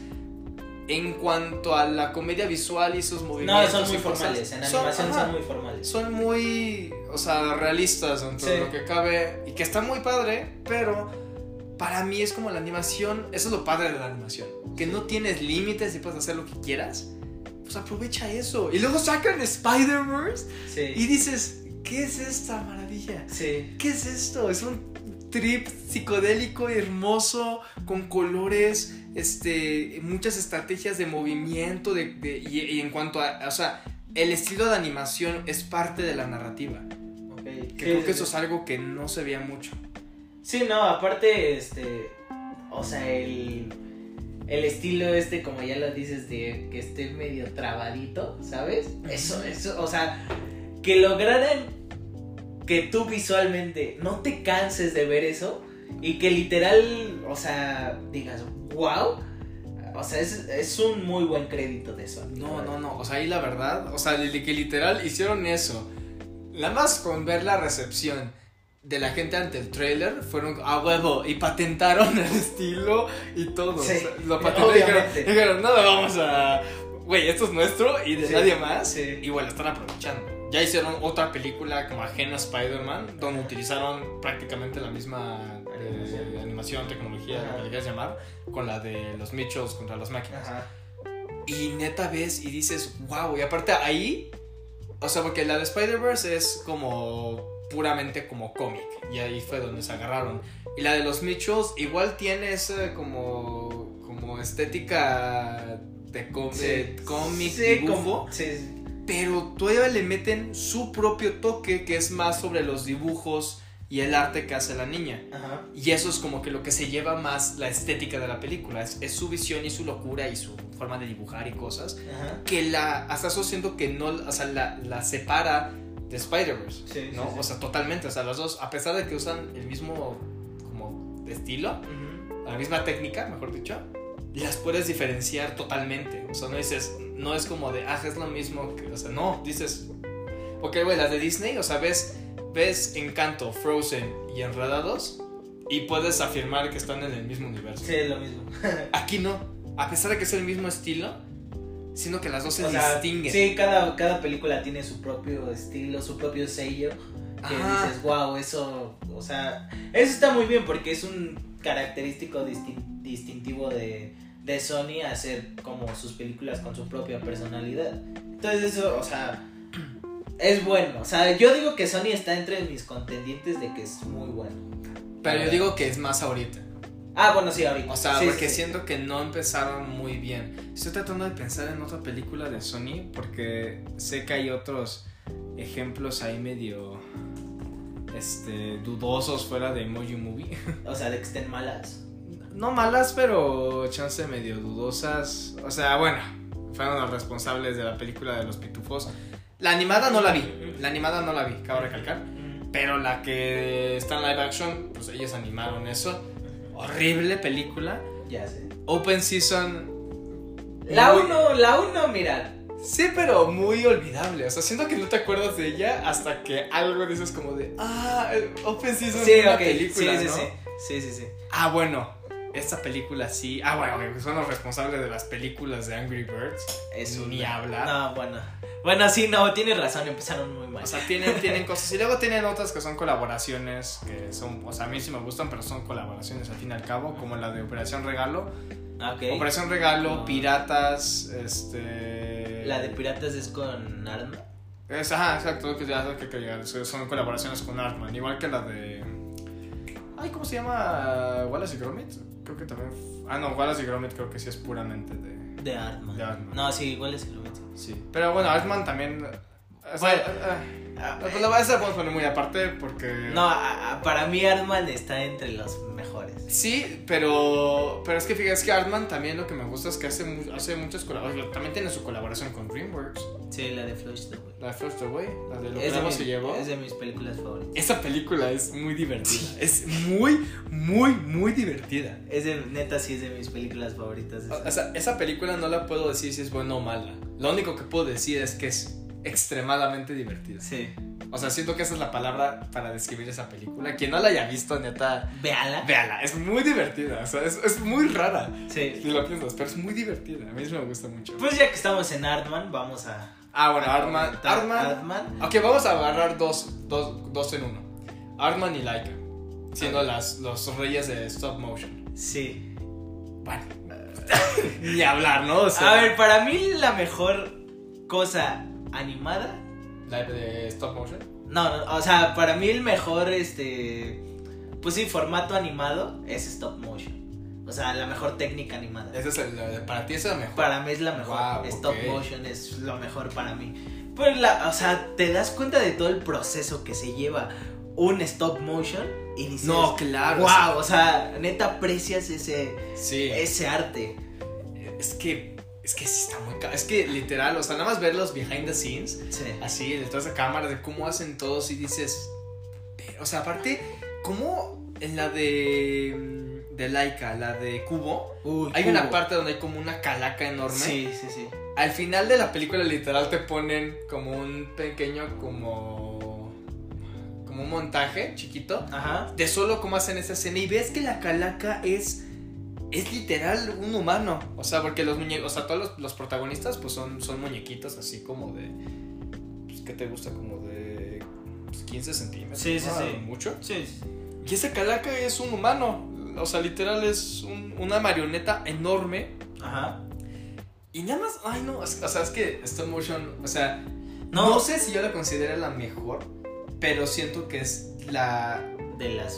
Speaker 1: en cuanto a la comedia visual y sus movimientos.
Speaker 2: No, son muy formales, en animación son, muy formales.
Speaker 1: Son muy, o sea, realistas dentro de lo que cabe y que está muy padre, pero para mí es como la animación, eso es lo padre de la animación, que no tienes límites y puedes hacer lo que quieras. Pues aprovecha eso. Y luego sacan Spider-Verse y dices, ¿qué es esta maravilla?
Speaker 2: Sí.
Speaker 1: ¿Qué es esto? Es un trip psicodélico hermoso, con colores, este, muchas estrategias de movimiento, de, y, en cuanto a, o sea, el estilo de animación es parte de la narrativa. Que creo que eso es algo que no se veía mucho.
Speaker 2: Sí, no, aparte, este, o sea, el, el estilo este, como ya lo dices, de que esté medio trabadito, ¿sabes? Eso, eso, o sea, que lograran que tú visualmente no te canses de ver eso y que literal, o sea, digas, wow. O sea, es, un muy buen crédito de eso.
Speaker 1: No, no, no. O sea, ahí la verdad, o sea, que literal hicieron eso. Nada más con ver la recepción de la gente ante el trailer, fueron a huevo y patentaron el estilo y todo.
Speaker 2: Sí,
Speaker 1: lo patentaron y dijeron, no, vamos a. Güey, esto es nuestro y de nadie más.
Speaker 2: Sí.
Speaker 1: Y bueno, están aprovechando. Ya hicieron otra película como ajena a Spider-Man, donde utilizaron prácticamente la misma eh, animación, tecnología, lo que quieras llamar, con la de los Mitchells contra las máquinas. Y neta ves y dices, wow, y aparte ahí, o sea, porque la de Spider-Verse es como puramente como cómic, y ahí fue donde se agarraron. Y la de los Mitchells igual tiene esa como, como estética de, cómic,
Speaker 2: sí, Como, sí,
Speaker 1: pero todavía le meten su propio toque que es más sobre los dibujos y el arte que hace la niña. Y eso es como que lo que se lleva más la estética de la película. Es, su visión y su locura y su forma de dibujar y cosas. Que la, hasta eso siento que no, o sea, la, separa de Spider-Verse. ¿no? O sea, totalmente. O sea, los dos, a pesar de que usan el mismo como estilo, la misma técnica, mejor dicho, las puedes diferenciar totalmente. O sea, no dices, no es como de, ah, es lo mismo que, o sea, no, dices, ok, güey, las de Disney, o sea, ves, ves Encanto, Frozen y Enredados y puedes afirmar que están en el mismo universo.
Speaker 2: Sí, es lo mismo.
Speaker 1: Aquí no, a pesar de que es el mismo estilo, sino que las dos se distinguen.
Speaker 2: Sí, cada, cada película tiene su propio estilo, su propio sello. Que dices, wow, eso, o sea, eso está muy bien porque es un característico distintivo de, de Sony hacer como sus películas con su propia personalidad. Entonces eso, o sea, es bueno. O sea, yo digo que Sony está entre mis contendientes de que es muy bueno.
Speaker 1: Pero yo digo que es más ahorita.
Speaker 2: Ah, bueno, sí, ahorita.
Speaker 1: O sea, porque siento que no empezaron muy bien. Estoy tratando de pensar en otra película de Sony porque sé que hay otros ejemplos ahí medio este dudosos fuera de Emoji Movie.
Speaker 2: O sea, de que estén malas
Speaker 1: no malas, pero chance medio dudosas. O sea, bueno, fueron los responsables de la película de los pitufos. La animada no la vi, la animada no la vi, cabe recalcar. Pero la que está en live action, pues ellos animaron eso. Horrible película.
Speaker 2: Ya sé.
Speaker 1: Open Season.
Speaker 2: La 1, la 1, mira.
Speaker 1: Sí, pero muy olvidable. O sea, siento que no te acuerdas de ella hasta que algo dices como de, ah, el Open Season
Speaker 2: Sí,
Speaker 1: es una película,
Speaker 2: sí, sí,
Speaker 1: ¿no?
Speaker 2: sí. Sí, sí, sí.
Speaker 1: Ah, bueno, esta película sí. Ah, bueno, son los responsables de las películas de Angry Birds.
Speaker 2: Es
Speaker 1: Ni hablar.
Speaker 2: No, bueno. Bueno, sí, no, tienes razón, empezaron muy mal.
Speaker 1: O sea, tienen, tienen cosas. Y luego tienen otras que son colaboraciones, que son, o sea, a mí sí me gustan, pero son colaboraciones al fin y al cabo, como la de Operación Regalo.
Speaker 2: Ah, ok.
Speaker 1: Operación Regalo,
Speaker 2: No.
Speaker 1: Piratas, este...
Speaker 2: La de piratas es con Arma.
Speaker 1: Es, ajá, exacto, que ya que, que son colaboraciones con Artman, igual que la de... Ay, ¿cómo se llama? Wallace y Gromit. Creo que también... Ah, no, Wallace y Gromit creo que sí es puramente de...
Speaker 2: De Arma.
Speaker 1: De Artman.
Speaker 2: No, sí, es el momento.
Speaker 1: Sí. Pero bueno, Artman también... o sea,
Speaker 2: Bueno.
Speaker 1: ah, pues la verdad se la podemos poner muy aparte porque...
Speaker 2: No, para mí Artman está entre los mejores.
Speaker 1: Sí, pero, pero es que fíjate, es que Artman también lo que me gusta es que hace, hace muchas colaboraciones. También tiene su colaboración con DreamWorks.
Speaker 2: Sí, la de Flush the Way.
Speaker 1: La de First Away, la de Lo
Speaker 2: Es
Speaker 1: que
Speaker 2: de,
Speaker 1: se llevó.
Speaker 2: es de mis películas favoritas.
Speaker 1: Esa película es muy divertida. Es muy, muy, muy divertida.
Speaker 2: Es de, neta, sí es de mis películas favoritas. esa.
Speaker 1: O sea, esa película no la puedo decir si es buena o mala. Lo único que puedo decir es que es extremadamente divertida.
Speaker 2: Sí.
Speaker 1: O sea, siento que esa es la palabra para describir esa película. Quien no la haya visto, neta,
Speaker 2: Véala.
Speaker 1: véala. Es muy divertida. O sea, es, es muy rara.
Speaker 2: Sí.
Speaker 1: Si lo piensas, pero es muy divertida. A mí sí me gusta mucho.
Speaker 2: Pues ya que estamos en Artman, vamos a.
Speaker 1: Ah, bueno, Artman. Artman.
Speaker 2: Artman.
Speaker 1: Ok, vamos a agarrar dos, dos, dos en uno. Artman y Laika. Siendo las, los reyes de stop motion.
Speaker 2: Sí.
Speaker 1: Bueno. Ni hablar, ¿no? O sea,
Speaker 2: A ver, para mí la mejor cosa animada.
Speaker 1: La de stop motion.
Speaker 2: No, no, o sea, para mí el mejor, este. Pues sí, formato animado es stop motion. O sea, la mejor técnica animada.
Speaker 1: Ese es el, para ti es el mejor.
Speaker 2: Para mí es la mejor.
Speaker 1: Wow,
Speaker 2: Stop motion es lo mejor para mí. Pues la, o sea, te das cuenta de todo el proceso que se lleva un stop motion y dices,
Speaker 1: No, claro.
Speaker 2: wow, o sea, neta aprecias ese,
Speaker 1: Sí.
Speaker 2: ese arte.
Speaker 1: Es que. Es que sí está muy Es que literal, o sea, nada más ver los behind the scenes.
Speaker 2: Sí.
Speaker 1: Así, detrás de cámara, de cómo hacen todos y dices. O sea, aparte, como en la de. De Laika, la de Cubo.
Speaker 2: Uy,
Speaker 1: Hay
Speaker 2: Cubo.
Speaker 1: una parte donde hay como una calaca enorme.
Speaker 2: Sí, sí, sí.
Speaker 1: Al final de la película literal te ponen como un pequeño como como un montaje chiquito
Speaker 2: Ajá.
Speaker 1: de solo cómo hacen esa escena y ves que la calaca es es literal un humano, o sea, porque los muñecos, o sea, todos los, los protagonistas pues son son muñequitos así como de pues qué te gusta como de pues, 15 centímetros,
Speaker 2: Sí, sí,
Speaker 1: ¿no?
Speaker 2: sí.
Speaker 1: mucho.
Speaker 2: Sí, sí.
Speaker 1: Y esa calaca es un humano, o sea, literal es un- una marioneta enorme
Speaker 2: Ajá.
Speaker 1: y nada más, ay no, es- o sea, es que stop motion, o sea,
Speaker 2: No.
Speaker 1: no, sé si yo la considero la mejor, pero siento que es la,
Speaker 2: De las.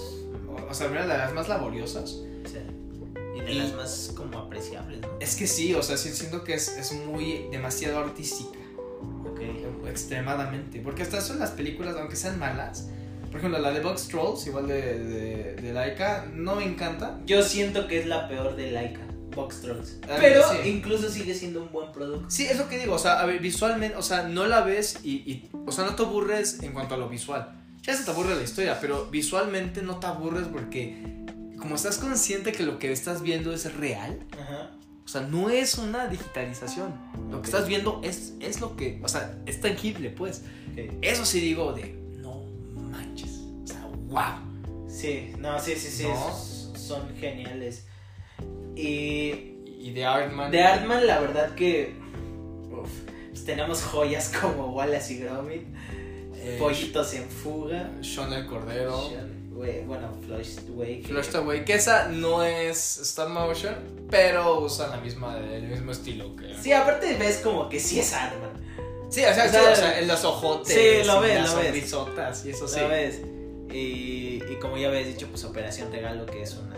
Speaker 1: o sea, una de las más laboriosas.
Speaker 2: Y de
Speaker 1: Y-
Speaker 2: las más como apreciables, ¿no?
Speaker 1: Es que sí, o sea, sí siento que es, es muy, demasiado artística,
Speaker 2: Ok.
Speaker 1: extremadamente, porque hasta eso en las películas, aunque sean malas, por ejemplo, la de Box Trolls, igual de, de, de Laika, no me encanta.
Speaker 2: Yo siento que es la peor de Laika, Box Trolls.
Speaker 1: Ah,
Speaker 2: Pero
Speaker 1: sí.
Speaker 2: incluso sigue siendo un buen producto.
Speaker 1: Sí, es lo que digo, o sea, a ver, visualmente, o sea, no la ves y, y- o sea, no te aburres en cuanto a lo visual. Ya se te aburre la historia, pero visualmente no te aburres porque como estás consciente que lo que estás viendo es real,
Speaker 2: Ajá.
Speaker 1: o sea, no es una digitalización. Lo que estás viendo es, es lo que, o sea, es tangible, pues. Eso sí digo de, no manches, o sea, wow.
Speaker 2: Sí, no, sí, sí, sí. Son geniales. Y
Speaker 1: Y de Artman.
Speaker 2: de Artman, la verdad que. uf, pues tenemos joyas como Wallace y Gromit,
Speaker 1: eh,
Speaker 2: Pollitos en Fuga.
Speaker 1: Sean el Cordero.
Speaker 2: Bueno, Flush Way. que-
Speaker 1: Flush Away, que esa no es stop motion, pero usan la misma, el mismo estilo que.
Speaker 2: Sí, aparte ves como que sí es Artman.
Speaker 1: Sí, o sea,
Speaker 2: O
Speaker 1: sí,
Speaker 2: sea,
Speaker 1: o sea, en los ojotes.
Speaker 2: sí, lo ves,
Speaker 1: las
Speaker 2: lo ves.
Speaker 1: y eso sí.
Speaker 2: ¿Lo ves? Y, y como ya habías dicho, pues Operación Regalo, que es una.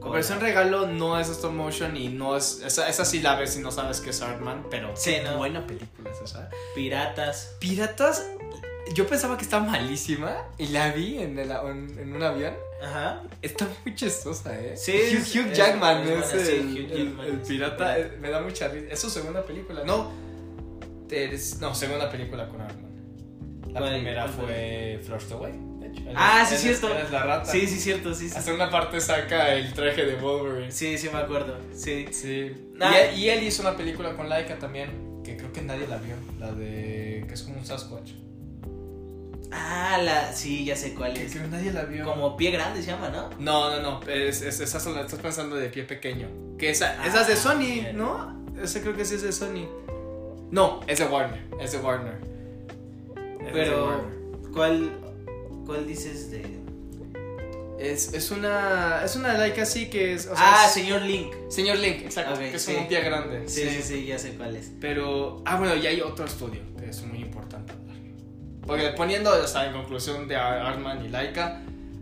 Speaker 1: Operación Regalo no es stop motion y no es. Esa, esa sí la ves y no sabes que es Artman, pero
Speaker 2: Sí, ¿no?
Speaker 1: buena película es esa.
Speaker 2: Piratas.
Speaker 1: Piratas, yo pensaba que estaba malísima y la vi en, el- en, en un avión.
Speaker 2: Ajá.
Speaker 1: Está muy chistosa, ¿eh?
Speaker 2: Sí,
Speaker 1: Hugh,
Speaker 2: es-
Speaker 1: Hugh
Speaker 2: es-
Speaker 1: Jackman
Speaker 2: es
Speaker 1: es, el,
Speaker 2: sí, Hugh
Speaker 1: el- el pirata. me da mucha risa. Es su segunda película. No, no, segunda película con Artman. La
Speaker 2: ¿Cuál-
Speaker 1: primera
Speaker 2: cuál
Speaker 1: fue Flushed Away. de hecho.
Speaker 2: Ah, sí, cierto.
Speaker 1: La rata.
Speaker 2: Sí, sí, cierto, sí, sí.
Speaker 1: Hasta una parte saca el traje de Wolverine.
Speaker 2: Sí, sí, me acuerdo. Sí.
Speaker 1: Sí. Y, y él hizo una película con Laika también. que creo que nadie la vio, la de que es como un Sasquatch.
Speaker 2: Ah, la, sí, ya sé cuál es.
Speaker 1: creo que nadie la vio.
Speaker 2: Como pie grande se llama, ¿no?
Speaker 1: No, no, no, es, es- estás, estás pensando de pie pequeño. Que esa, esa es de
Speaker 2: Ah,
Speaker 1: Sony,
Speaker 2: bien.
Speaker 1: ¿no? Ese creo que sí es de Sony. No, es de Warner, es de Warner. Es de
Speaker 2: Pero,
Speaker 1: Warner.
Speaker 2: ¿cuál, cuál dices de...?
Speaker 1: Es, es una es una like así que es... o sea,
Speaker 2: ah,
Speaker 1: es-
Speaker 2: señor Link.
Speaker 1: Señor Link, exacto,
Speaker 2: Ok,
Speaker 1: que es
Speaker 2: sí.
Speaker 1: como un pie grande.
Speaker 2: Sí, sí, sí, ya sé cuál es.
Speaker 1: Pero, ah, bueno, y hay otro estudio que es muy importante. Porque poniendo, o sea, en conclusión de Ar- Artman y Laika,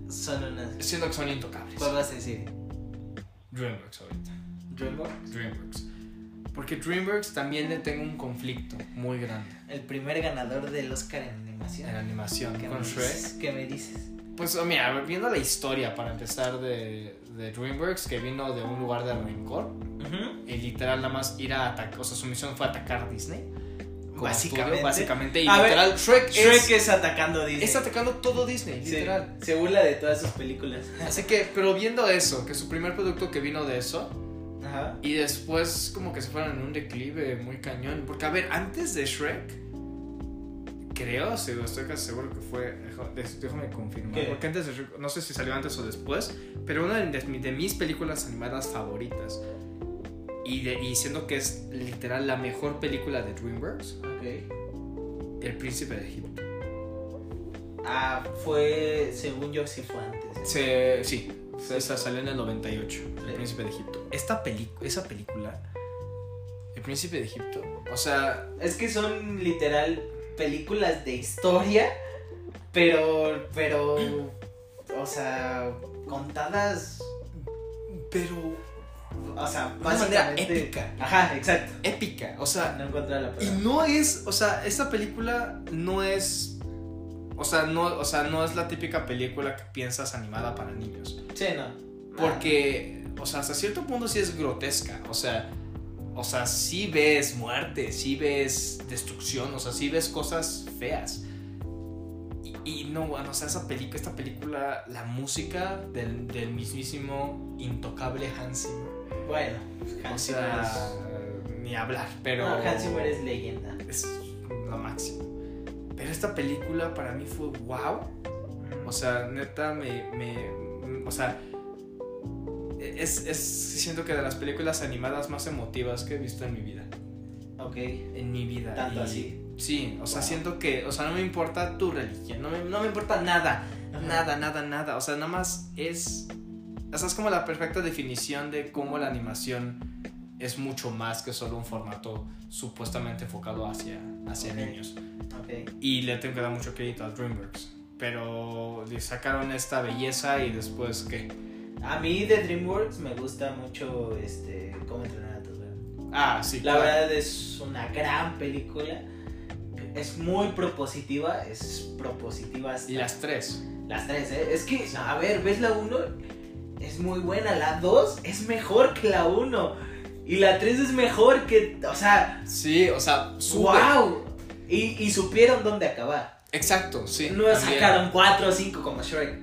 Speaker 2: Son unas...
Speaker 1: siento que son intocables.
Speaker 2: ¿Cuál vas a decir?
Speaker 1: DreamWorks ahorita.
Speaker 2: DreamWorks.
Speaker 1: DreamWorks. Porque DreamWorks también le tengo un conflicto muy grande
Speaker 2: El primer ganador del Oscar en animación.
Speaker 1: en animación
Speaker 2: ¿Qué
Speaker 1: con
Speaker 2: me
Speaker 1: Shrek.
Speaker 2: dices? ¿Qué me dices?
Speaker 1: Pues oh, mira, viendo la historia para empezar de, de DreamWorks, que vino de un lugar de rencor,
Speaker 2: Ujú.
Speaker 1: y literal nada más ir a atacar, o sea, su misión fue atacar a Disney. Como
Speaker 2: Básicamente.
Speaker 1: estudio, básicamente, y
Speaker 2: A ver,
Speaker 1: literal, Shrek,
Speaker 2: Shrek
Speaker 1: es,
Speaker 2: es, atacando Disney.
Speaker 1: es atacando todo Disney,
Speaker 2: Sí,
Speaker 1: literal.
Speaker 2: se burla de todas sus películas.
Speaker 1: Así que, pero viendo eso, que su primer producto que vino de eso,
Speaker 2: Ajá.
Speaker 1: y después como que se fueron en un declive muy cañón. Porque, a ver, antes de Shrek, creo, sí, estoy casi seguro que fue, déjame confirmar,
Speaker 2: ¿Qué?
Speaker 1: porque antes de Shrek, no sé si salió antes o después, pero una de mis películas animadas favoritas, y, de, y siendo que es literal la mejor película de DreamWorks,
Speaker 2: Ok.
Speaker 1: El Príncipe de Egipto.
Speaker 2: Ah, fue, según yo, sí fue antes. ¿eh?
Speaker 1: Se, sí, esa salió en el 98, El. Príncipe de Egipto. Esta película, esa película, El Príncipe de Egipto, o sea,
Speaker 2: Es que son literal películas de historia, pero, pero, o sea, contadas,
Speaker 1: pero
Speaker 2: o sea,
Speaker 1: de una manera épica.
Speaker 2: Ajá, exacto.
Speaker 1: épica, o sea,
Speaker 2: No encontré la
Speaker 1: y
Speaker 2: palabra.
Speaker 1: no es, o sea, esta película no es, o sea, no, o sea, no es la típica película que piensas animada para niños,
Speaker 2: Sí, no.
Speaker 1: porque, o sea, hasta cierto punto sí es grotesca, o sea, o sea, sí ves muerte, sí ves destrucción, o sea, sí ves cosas feas. Y, y no, bueno, o sea, esa película, esta película, la música del, del mismísimo intocable Hans Zimmer.
Speaker 2: Bueno,
Speaker 1: O sea,
Speaker 2: Zimmer
Speaker 1: ni hablar, pero.
Speaker 2: no, Hans Zimmer es leyenda.
Speaker 1: es lo máximo. Pero esta película para mí fue wow. O sea, neta, me. me- o sea, es, es. Siento que de las películas animadas más emotivas que he visto en mi vida.
Speaker 2: ok,
Speaker 1: En mi vida.
Speaker 2: tanto
Speaker 1: Y-
Speaker 2: así.
Speaker 1: Sí, o sea,
Speaker 2: Wow.
Speaker 1: siento que. O sea, no me importa tu religión. No me, no me importa nada.
Speaker 2: Ajá.
Speaker 1: Nada, nada, nada. O sea, nada más es. O sea, es como la perfecta definición de cómo la animación es mucho más que solo un formato supuestamente enfocado hacia, hacia
Speaker 2: Ok.
Speaker 1: niños.
Speaker 2: Ok.
Speaker 1: Y le tengo que dar mucho crédito a DreamWorks. Pero le sacaron esta belleza y después, ¿qué?
Speaker 2: A mí de DreamWorks me gusta mucho este cómo entrenar a tu.
Speaker 1: Ah, sí.
Speaker 2: La
Speaker 1: claro.
Speaker 2: verdad es una gran película. Es muy propositiva, es propositiva hasta
Speaker 1: Y las tres.
Speaker 2: las tres, ¿eh? Es que, a ver, ¿ves la 1? Es muy buena, la 2 es mejor que la 1. Y la 3 es mejor que, o sea,
Speaker 1: Sí, o sea,
Speaker 2: wow. Y, y supieron dónde acabar.
Speaker 1: Exacto, sí.
Speaker 2: no
Speaker 1: también.
Speaker 2: sacaron 4 o 5 como Shrek.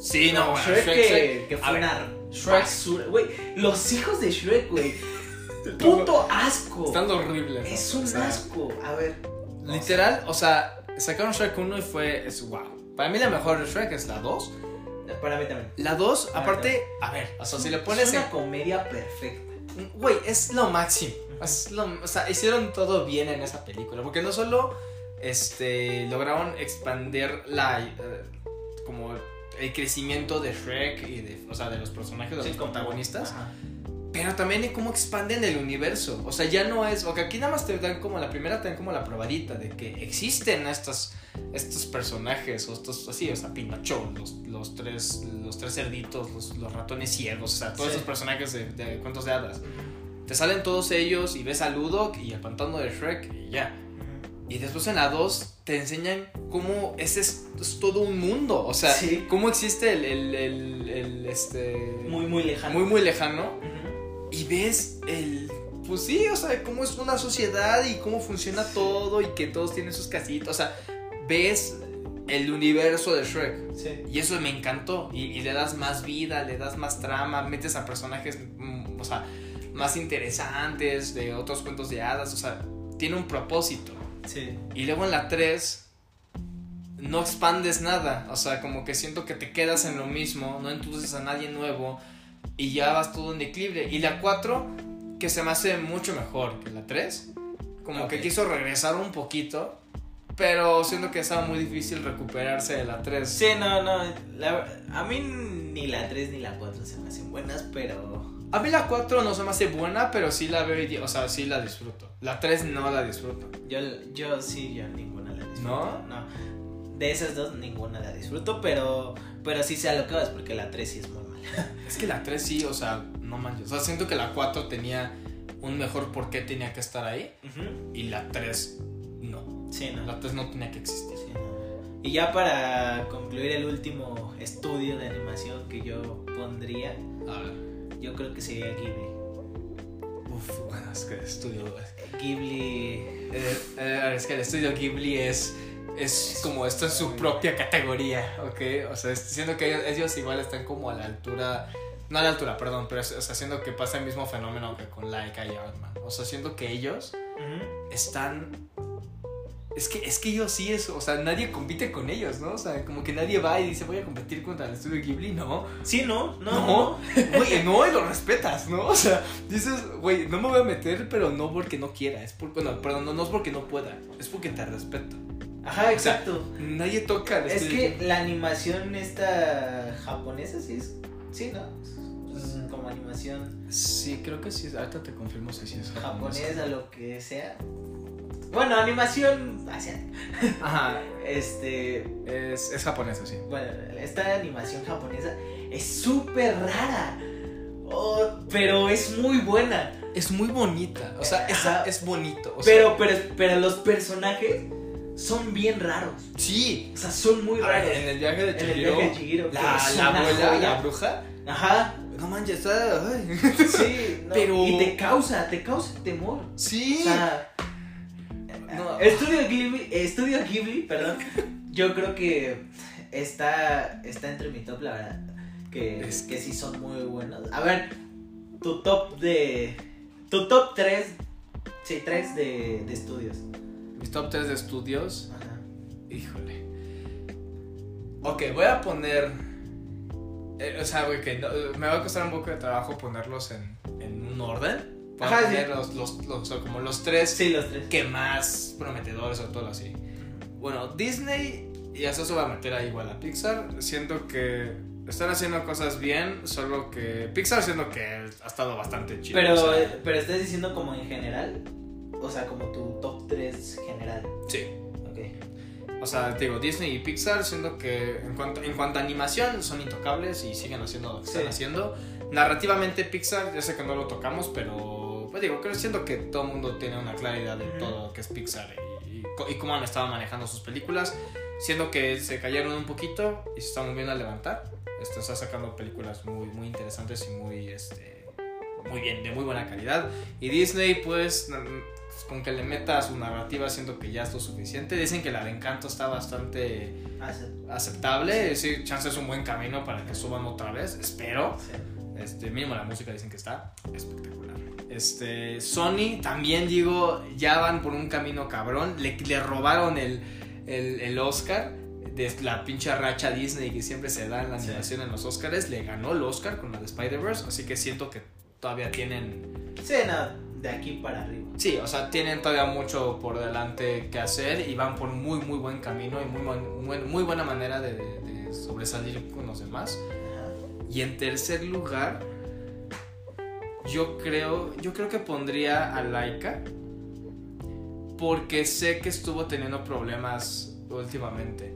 Speaker 1: Sí, no, bueno,
Speaker 2: Shrek,
Speaker 1: Shrek,
Speaker 2: que,
Speaker 1: Shrek.
Speaker 2: que fue una
Speaker 1: Shrek-
Speaker 2: basura. Güey, los hijos de Shrek, güey. Puto asco.
Speaker 1: Están horribles.
Speaker 2: Es
Speaker 1: ¿no?
Speaker 2: un
Speaker 1: O sea,
Speaker 2: asco. A ver.
Speaker 1: Literal, o sea, sacaron Shrek 1 y fue. Es wow. Para mí la mejor de Shrek es la 2. La 2,
Speaker 2: Ah,
Speaker 1: aparte, a ver, o sea, si le pones
Speaker 2: es
Speaker 1: en
Speaker 2: una comedia perfecta.
Speaker 1: Güey, es lo máximo. Es lo- o sea, hicieron todo bien en esa película. Porque no solo este, lograron expandir la, eh, como el crecimiento de Shrek y de, o sea, de los personajes, de
Speaker 2: Sí,
Speaker 1: los protagonistas. Pero también en cómo expanden el universo. O sea, ya no es, porque aquí nada más te dan como la primera, te dan como la probadita de que existen estos, estos personajes, o estos, así, o sea, Pinocho, los, los, tres, los tres cerditos, los, los ratones ciegos, o sea, todos
Speaker 2: Sí.
Speaker 1: esos personajes de, de cuentos de hadas. Te salen todos ellos y ves a Ludok y al pantano de Shrek y ya. Y después en la 2 te enseñan cómo ese es, es todo un mundo. O sea,
Speaker 2: Sí.
Speaker 1: cómo existe el, el, el- el, este...
Speaker 2: Muy, muy lejano.
Speaker 1: muy, muy lejano.
Speaker 2: Ujú.
Speaker 1: Y ves el... Pues sí, o sea, cómo es una sociedad y cómo funciona todo y que todos tienen sus casitas. O sea, ves el universo de Shrek.
Speaker 2: Sí.
Speaker 1: Y eso me encantó. Y, y le das más vida, le das más trama, metes a personajes, mm, o sea, más interesantes de otros cuentos de hadas. O sea, tiene un propósito.
Speaker 2: Sí.
Speaker 1: Y luego en la 3 no expandes nada, o sea, como que siento que te quedas en lo mismo, no introduces a nadie nuevo y ya vas todo en declive. Y la 4, que se me hace mucho mejor que la 3, como que
Speaker 2: Ok.
Speaker 1: quiso regresar un poquito, pero siento que estaba muy difícil recuperarse de la 3.
Speaker 2: Sí, no, no. la- a mí ni la 3 ni la 4 se me hacen buenas, pero.
Speaker 1: A mí la 4 no se me hace buena, pero sí la veo, y o sea, sí la disfruto. La 3 no la disfruto.
Speaker 2: Yo, yo sí, yo ninguna la disfruto.
Speaker 1: ¿No?
Speaker 2: No. De esas dos, ninguna la disfruto, pero, pero sí sé a lo que vas, porque la 3 sí es mala.
Speaker 1: Es que la 3 sí, o sea, no manches. O sea, siento que la 4 tenía un mejor por qué tenía que estar ahí y la 3 no.
Speaker 2: Sí, no.
Speaker 1: La 3 no tenía que existir.
Speaker 2: Sí, no. Y ya para concluir el último estudio de animación que yo pondría,
Speaker 1: A ver.
Speaker 2: yo creo que sería Ghibli.
Speaker 1: Uf, bueno, es que el estudio.
Speaker 2: Ghibli.
Speaker 1: Eh, eh, es que el estudio Ghibli es. Es como esto en su propia categoría, ¿ok? O sea, siento que ellos, ellos igual están como a la altura. No a la altura, perdón, pero o sea, siento que pasa el mismo fenómeno que con Laika y Artman. O sea, siento que ellos están. Es que, es que ellos sí es, o sea, nadie compite con ellos, ¿no? O sea, como que nadie va y dice voy a competir contra el estudio Ghibli, ¿no?
Speaker 2: Sí, no, no.
Speaker 1: No, güey, no, y lo respetas, ¿no? O sea, dices, güey, no me voy a meter, pero no porque no quiera, es por, bueno, perdón, no, no es porque no pueda, es porque te respeto.
Speaker 2: Ajá, exacto.
Speaker 1: Nadie toca al
Speaker 2: Es que la animación esta japonesa sí es. Sí, ¿no? Es como animación
Speaker 1: Sí, creo que sí, ahorita te confirmo si sí es
Speaker 2: japonesa, lo que sea. Bueno, animación.
Speaker 1: Ajá,
Speaker 2: Este.
Speaker 1: es, es japonesa, sí.
Speaker 2: Bueno, esta animación japonesa es súper rara. Oh, pero es muy buena.
Speaker 1: Es muy bonita, o sea, es, es bonito. O sea,
Speaker 2: Pero, pero, pero los personajes son bien raros.
Speaker 1: sí,
Speaker 2: O sea, son muy
Speaker 1: ver,
Speaker 2: raros.
Speaker 1: en el viaje de
Speaker 2: En el
Speaker 1: Chihiro,
Speaker 2: viaje de Chihiro,
Speaker 1: la, la abuela,
Speaker 2: joya.
Speaker 1: la bruja,
Speaker 2: Ajá.
Speaker 1: no manches, ay.
Speaker 2: Sí, no,
Speaker 1: Pero-
Speaker 2: Y te causa, te causa temor.
Speaker 1: Sí.
Speaker 2: O sea.
Speaker 1: No.
Speaker 2: Estudio Ghibli, Estudio Ghibli, perdón. Yo creo que está, está entre mi top, la verdad. Que,
Speaker 1: Es-
Speaker 2: que sí son muy buenos. A ver, tu top de. Tu top 3. Sí, 3 de, de estudios.
Speaker 1: Mis top 3 de estudios,
Speaker 2: Ajá.
Speaker 1: híjole. Ok, voy a poner... eh, o sea, güey, que no- me va a costar un poco de trabajo ponerlos en, en un orden. Voy a
Speaker 2: Ajá,
Speaker 1: poner
Speaker 2: sí.
Speaker 1: los, los, los- o sea, como los tres
Speaker 2: Sí, los tres.
Speaker 1: que más prometedores o todo así. Bueno, Disney, y eso se va a meter ahí igual a Pixar, siento que están haciendo cosas bien, solo que Pixar siento que ha estado bastante chido.
Speaker 2: Pero,
Speaker 1: o sea,
Speaker 2: eh, pero estás diciendo como en general. O sea, como tu top 3 general.
Speaker 1: sí.
Speaker 2: Ok.
Speaker 1: O sea, te digo, Disney y Pixar, siento que en cuanto, en cuanto a animación son intocables y siguen haciendo lo que
Speaker 2: Sí.
Speaker 1: están haciendo. Narrativamente Pixar, ya sé que no lo tocamos, pero pues digo, creo siento que todo el mundo tiene una clara idea de todo lo que es Pixar y, y y cómo han estado manejando sus películas. Siendo que se cayeron un poquito y se están volviendo a levantar. Este, está sacando películas muy, muy interesantes y muy, este, muy bien, de muy buena calidad. Y Disney, pues, pues, con que le meta su narrativa, siento que ya es lo suficiente. Dicen que la de Encanto está bastante
Speaker 2: Hace-
Speaker 1: aceptable. Sí, chance es un buen camino para que suban otra vez. Espero.
Speaker 2: sí.
Speaker 1: Este, mínimo la música dicen que está espectacular. Este, Sony también digo, ya van por un camino cabrón. Le, le robaron el, el, el Oscar de la pinche racha Disney que siempre se da en la
Speaker 2: Sí.
Speaker 1: animación en los Oscars. Le ganó el Oscar con la de Spider-Verse, así que siento que todavía tienen
Speaker 2: Sí, no, de aquí para arriba.
Speaker 1: Sí, o sea, tienen todavía mucho por delante que hacer y van por muy, muy buen camino y muy, muy, muy buena manera de, de- de sobresalir con los demás.
Speaker 2: Ajá.
Speaker 1: Y en tercer lugar, yo creo, yo creo que pondría a Laika porque sé que estuvo teniendo problemas últimamente,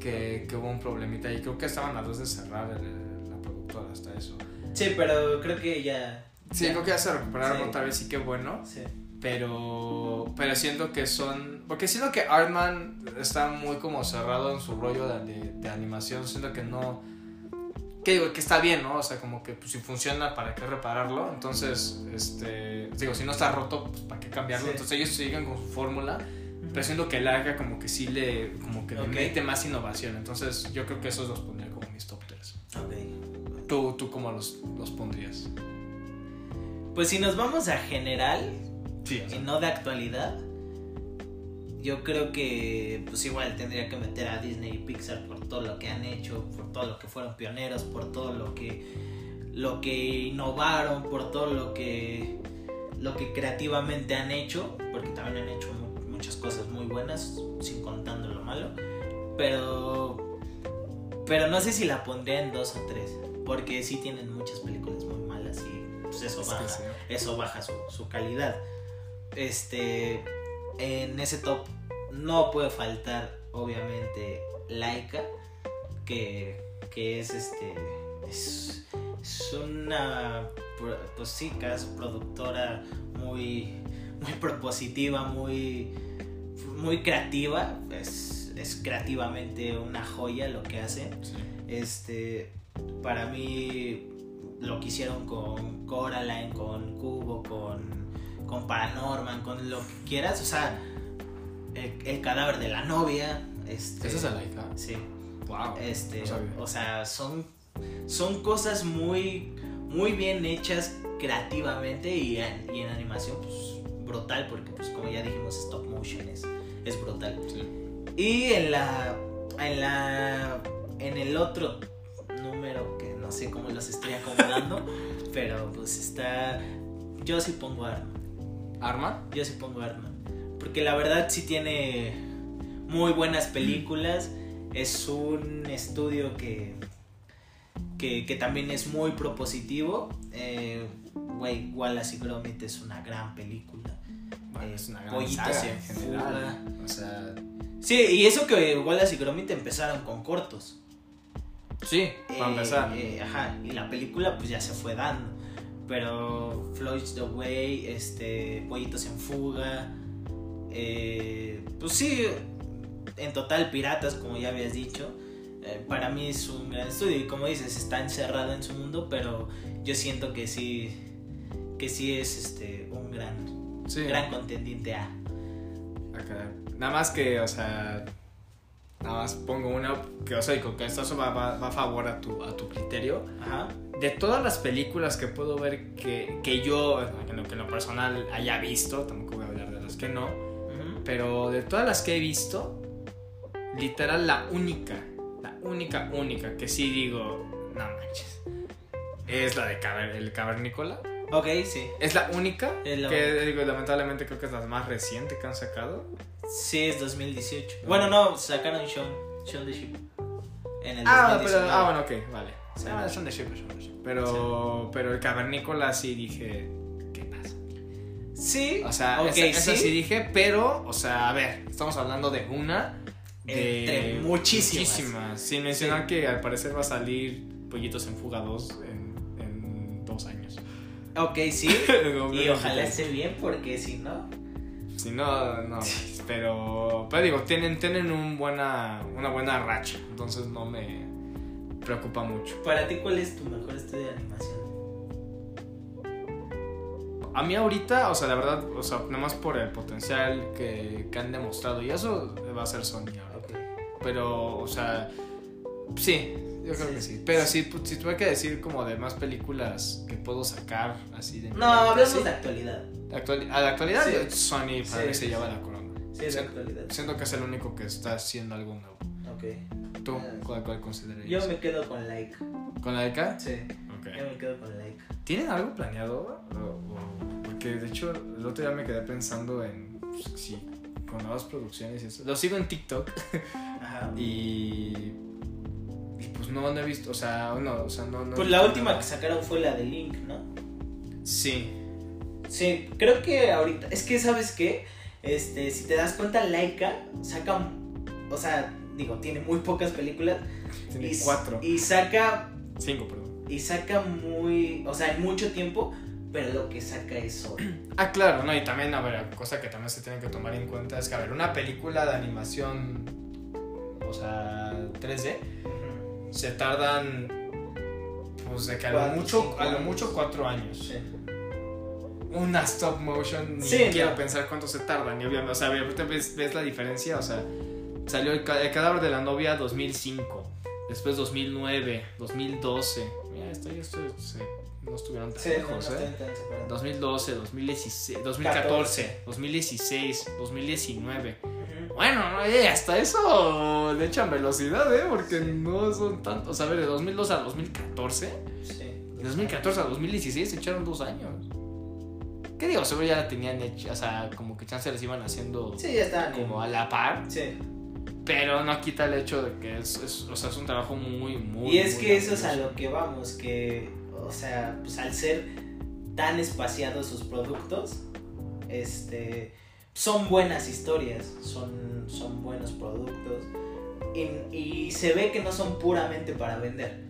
Speaker 1: que, que hubo un problemita y creo que estaban a dos de cerrar el- la productora hasta eso.
Speaker 2: Sí, pero creo que ya.
Speaker 1: Sí, creo que ya se recuperaron
Speaker 2: Sí.
Speaker 1: otra vez y qué bueno.
Speaker 2: Sí.
Speaker 1: Pero, pero siento que son. Porque siento que Artman está muy como cerrado en su rollo de, de- animación. Siento que no. Que digo, que está bien, ¿no? O sea, como que pues, si funciona, ¿para qué repararlo? Entonces, este. Digo, si no está roto, pues ¿para qué cambiarlo?
Speaker 2: Sí.
Speaker 1: Entonces ellos siguen con su fórmula. Pero siento que el Arca como que sí le. Como que le mete más innovación. Entonces, yo creo que esos los pondría como mis top 3.
Speaker 2: Ok.
Speaker 1: ¿Tú, tú cómo los, los pondrías?
Speaker 2: Pues si nos vamos a general
Speaker 1: Sí,
Speaker 2: y no de actualidad, yo creo que pues igual tendría que meter a Disney y Pixar por todo lo que han hecho, por todo lo que fueron pioneros, por todo lo que lo que innovaron, por todo lo que lo que creativamente han hecho, porque también han hecho muchas cosas muy buenas, sin contando lo malo, pero pero no sé si la pondría en dos o tres, porque sí tienen muchas películas muy pues eso baja, eso baja su, su calidad. Este en ese top no puede faltar, obviamente, Laika, que, que es este. Es, una. Pues sí, productora muy. Muy propositiva, muy. Muy creativa. Es, es creativamente una joya lo que hace. Este. Para mí. Lo que hicieron con Coraline, con Cubo, con con Paranorman, con lo que quieras, o sea, el, cadáver de la novia. Este,
Speaker 1: ¿Esa es Laika?
Speaker 2: Sí.
Speaker 1: Wow.
Speaker 2: Este, o sea, son, son cosas muy, muy bien hechas creativamente y en, y en animación, pues brutal, porque, pues como ya dijimos, stop motion es, es brutal. Sí. Y en la, en la, en el otro número que no sé cómo los estoy acomodando, pero pues está, yo sí pongo a
Speaker 1: ¿Arma?
Speaker 2: Yo sí pongo Arma. Porque la verdad sí tiene muy buenas películas. Es un estudio que, que, también es muy propositivo. Eh, Wallace y Gromit es una gran película.
Speaker 1: es una gran saga en general. O sea...
Speaker 2: Sí, y eso que Wallace y Gromit empezaron con cortos.
Speaker 1: Sí, para eh, empezar.
Speaker 2: Eh, ajá, y la película pues ya se fue dando pero Floyd's the Way, este, Pollitos en Fuga, eh, pues sí, en total Piratas, como ya habías dicho. Eh, para mí es un gran estudio y como dices, está encerrado en su mundo, pero yo siento que sí, que sí es este, un gran, gran contendiente A.
Speaker 1: Nada más que, o sea, nada más pongo una que, o sea, con que esto va, va, a favor a tu, a tu criterio.
Speaker 2: Ajá
Speaker 1: de todas las películas que puedo ver que, que yo, en lo, que en lo personal haya visto, tampoco voy a hablar de las que no, pero de todas las que he visto, literal la única, la única, única que sí digo, no manches, es la de el Cavernícola.
Speaker 2: Ok, sí.
Speaker 1: Es la única que digo, lamentablemente creo que es la más reciente que han sacado.
Speaker 2: Sí, es 2018. Bueno, no, sacaron Shaun, Shaun the Sheep.
Speaker 1: En el ah, pero, ah, bueno, ok, vale. Ah, son de Sheep, son de Sheep. Pero, pero el cavernícola sí dije, ¿qué pasa?
Speaker 2: Sí.
Speaker 1: O sea, esa, sí. dije, pero, o sea, a ver, estamos hablando de una.
Speaker 2: De muchísimas. muchísimas.
Speaker 1: Sin mencionar que al parecer va a salir Pollitos en Fuga 2 en, en dos años.
Speaker 2: Ok, sí. y ojalá esté bien, porque si no.
Speaker 1: Si no, no. Pero, pero digo, tienen, tienen un buena, una buena racha. Entonces no me preocupa mucho.
Speaker 2: Para ti, ¿cuál es tu mejor estudio de animación? A
Speaker 1: mí ahorita, o sea, la verdad, o sea, nada más por el potencial que, que han demostrado, y eso va a ser Sony ahora. Pero, o sea, sí, yo creo que sí. Pero si, si tuve que decir como de más películas que puedo sacar así de...
Speaker 2: No, hablamos de actualidad.
Speaker 1: a la actualidad Sony para mí se lleva la corona.
Speaker 2: Sí, es actualidad.
Speaker 1: Siento que es el único que está haciendo algo nuevo.
Speaker 2: Ok.
Speaker 1: ¿Tú cuál, cuál considerarías?
Speaker 2: Yo me quedo con Laika.
Speaker 1: ¿Con Laika?
Speaker 2: Sí. Okay. Yo me quedo con Laika.
Speaker 1: ¿Tienen algo planeado? porque de hecho el otro día me quedé pensando en pues, sí, con nuevas producciones y eso. Lo sigo en TikTok.
Speaker 2: Ajá.
Speaker 1: Y y pues no, no he visto, o sea, no, o sea, no,
Speaker 2: Pues la última que sacaron fue la de Link, ¿no?
Speaker 1: Sí.
Speaker 2: Sí, creo que ahorita, es que sabes qué, este, si te das cuenta, Laika saca, o sea, digo, tiene muy pocas películas.
Speaker 1: Tiene y, cuatro.
Speaker 2: Y saca.
Speaker 1: Cinco, perdón.
Speaker 2: Y saca muy. O sea, en mucho tiempo, pero lo que saca es solo.
Speaker 1: Ah, claro, no, y también, a ver, cosa que también se tiene que tomar en cuenta es que, a ver, una película de animación, o sea, 3D, se tardan, pues de que a lo mucho, a lo mucho cuatro años. Sí. Una stop motion, ni quiero pensar cuánto se tardan, y obviamente, o sea, obviamente ves, ves la diferencia, o sea Salió el, cadáver de la novia 2005, después 2009, 2012. Mira, esto ya esto, no estuvieron tan lejos, ¿eh? 2012, 2016, 2014, 2016, 2019. Bueno, eh, hasta eso le echan velocidad, ¿eh? Porque no son tantos. A ver, de 2002 a 2014.
Speaker 2: Sí.
Speaker 1: De 2014 a 2016 se echaron dos años. ¿Qué digo? Seguro ya la tenían hecha, o sea, como que chance les iban haciendo
Speaker 2: Sí, ya está.
Speaker 1: como a la par.
Speaker 2: Sí.
Speaker 1: Pero no quita el hecho de que es, es- o sea, es un trabajo muy, muy.
Speaker 2: Y es
Speaker 1: muy
Speaker 2: que eso es a lo que vamos, que, o sea, pues al ser tan espaciados sus productos, este, son buenas historias, son, son buenos productos y, y se ve que no son puramente para vender,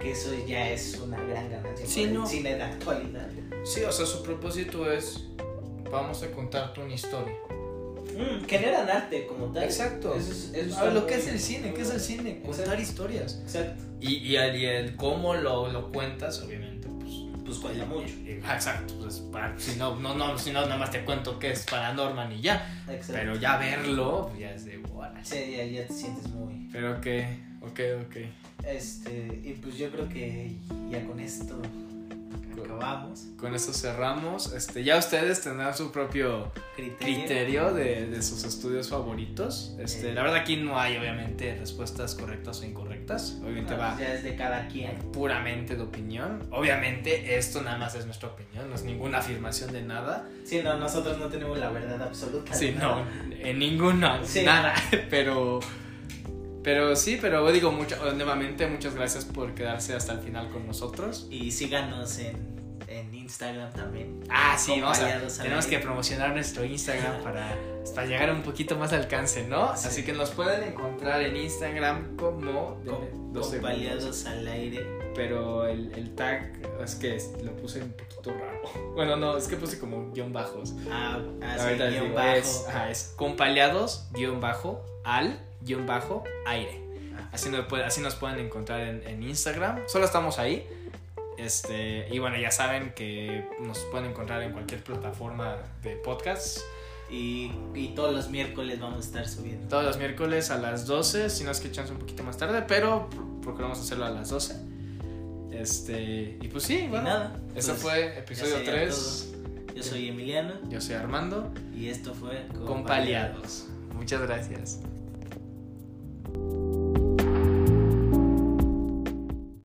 Speaker 2: que eso ya es una gran ganancia
Speaker 1: Sí,
Speaker 2: para
Speaker 1: no.
Speaker 2: el cine de actualidad.
Speaker 1: Sí, o sea, su propósito es. Vamos a contarte una historia.
Speaker 2: Mm, generan arte como tal.
Speaker 1: Exacto.
Speaker 2: Eso es- eso
Speaker 1: Ah, lo que es el cine, ¿qué es el cine? Contar
Speaker 2: Exacto.
Speaker 1: historias.
Speaker 2: Exacto.
Speaker 1: Y, y, el, y el cómo lo, lo cuentas, obviamente, pues.
Speaker 2: Cuenta mucho.
Speaker 1: ah, exacto. Pues, para- si, no, no, no, si no, nada más te cuento que es Paranorman y ya.
Speaker 2: Exacto.
Speaker 1: Pero ya verlo, ya es de bola.
Speaker 2: Sí, ya, ya te sientes muy...
Speaker 1: Pero que, ok, ok.
Speaker 2: Este, y pues yo creo que ya con esto acabamos.
Speaker 1: Con eso cerramos. Este, ya ustedes tendrán su propio
Speaker 2: Criterio.
Speaker 1: criterio de, de sus estudios favoritos. Este,
Speaker 2: Eh.
Speaker 1: la verdad aquí no hay obviamente respuestas correctas o incorrectas. Obviamente
Speaker 2: No,
Speaker 1: va
Speaker 2: Ya es de cada quien.
Speaker 1: puramente de opinión. Obviamente esto nada más es nuestra opinión, no es ninguna afirmación de nada.
Speaker 2: Sí, no, nosotros no tenemos la verdad absoluta.
Speaker 1: Sí, no, en ninguna,
Speaker 2: Sí.
Speaker 1: nada. Pero, pero sí, pero digo mucho, nuevamente muchas gracias por quedarse hasta el final con nosotros.
Speaker 2: Y síganos en, en Instagram también.
Speaker 1: Ah, sí, vamos a, tenemos que promocionar nuestro Instagram para, para llegar un poquito más alcance, ¿no?
Speaker 2: Sí.
Speaker 1: Así que nos pueden encontrar en Instagram como... denme
Speaker 2: Com-
Speaker 1: dos segundos.
Speaker 2: Compaleados al aire.
Speaker 1: Pero el, el tag es que lo puse un poquito raro. Bueno, no, es que puse como guion bajos.
Speaker 2: Ah, ah, sí, guion
Speaker 1: digo,
Speaker 2: bajo.
Speaker 1: es, ajá, es compaleados, guion bajo, al, guion bajo, aire.
Speaker 2: Ah.
Speaker 1: Así nos, así nos pueden encontrar en, en Instagram. Solo estamos ahí. Este, y bueno, ya saben que nos pueden encontrar en cualquier plataforma de podcast.
Speaker 2: Y, y todos los miércoles vamos a estar subiendo.
Speaker 1: Todos los miércoles a las 12, si no es que chance un poquito más tarde, pero pr- procuramos hacerlo a las 12. Este, y pues sí,
Speaker 2: Y
Speaker 1: bueno.
Speaker 2: nada.
Speaker 1: Eso
Speaker 2: pues,
Speaker 1: fue episodio
Speaker 2: sería
Speaker 1: 3.
Speaker 2: Yo soy Emiliano
Speaker 1: Yo soy Armando.
Speaker 2: y esto fue
Speaker 1: Compaliados. Muchas gracias.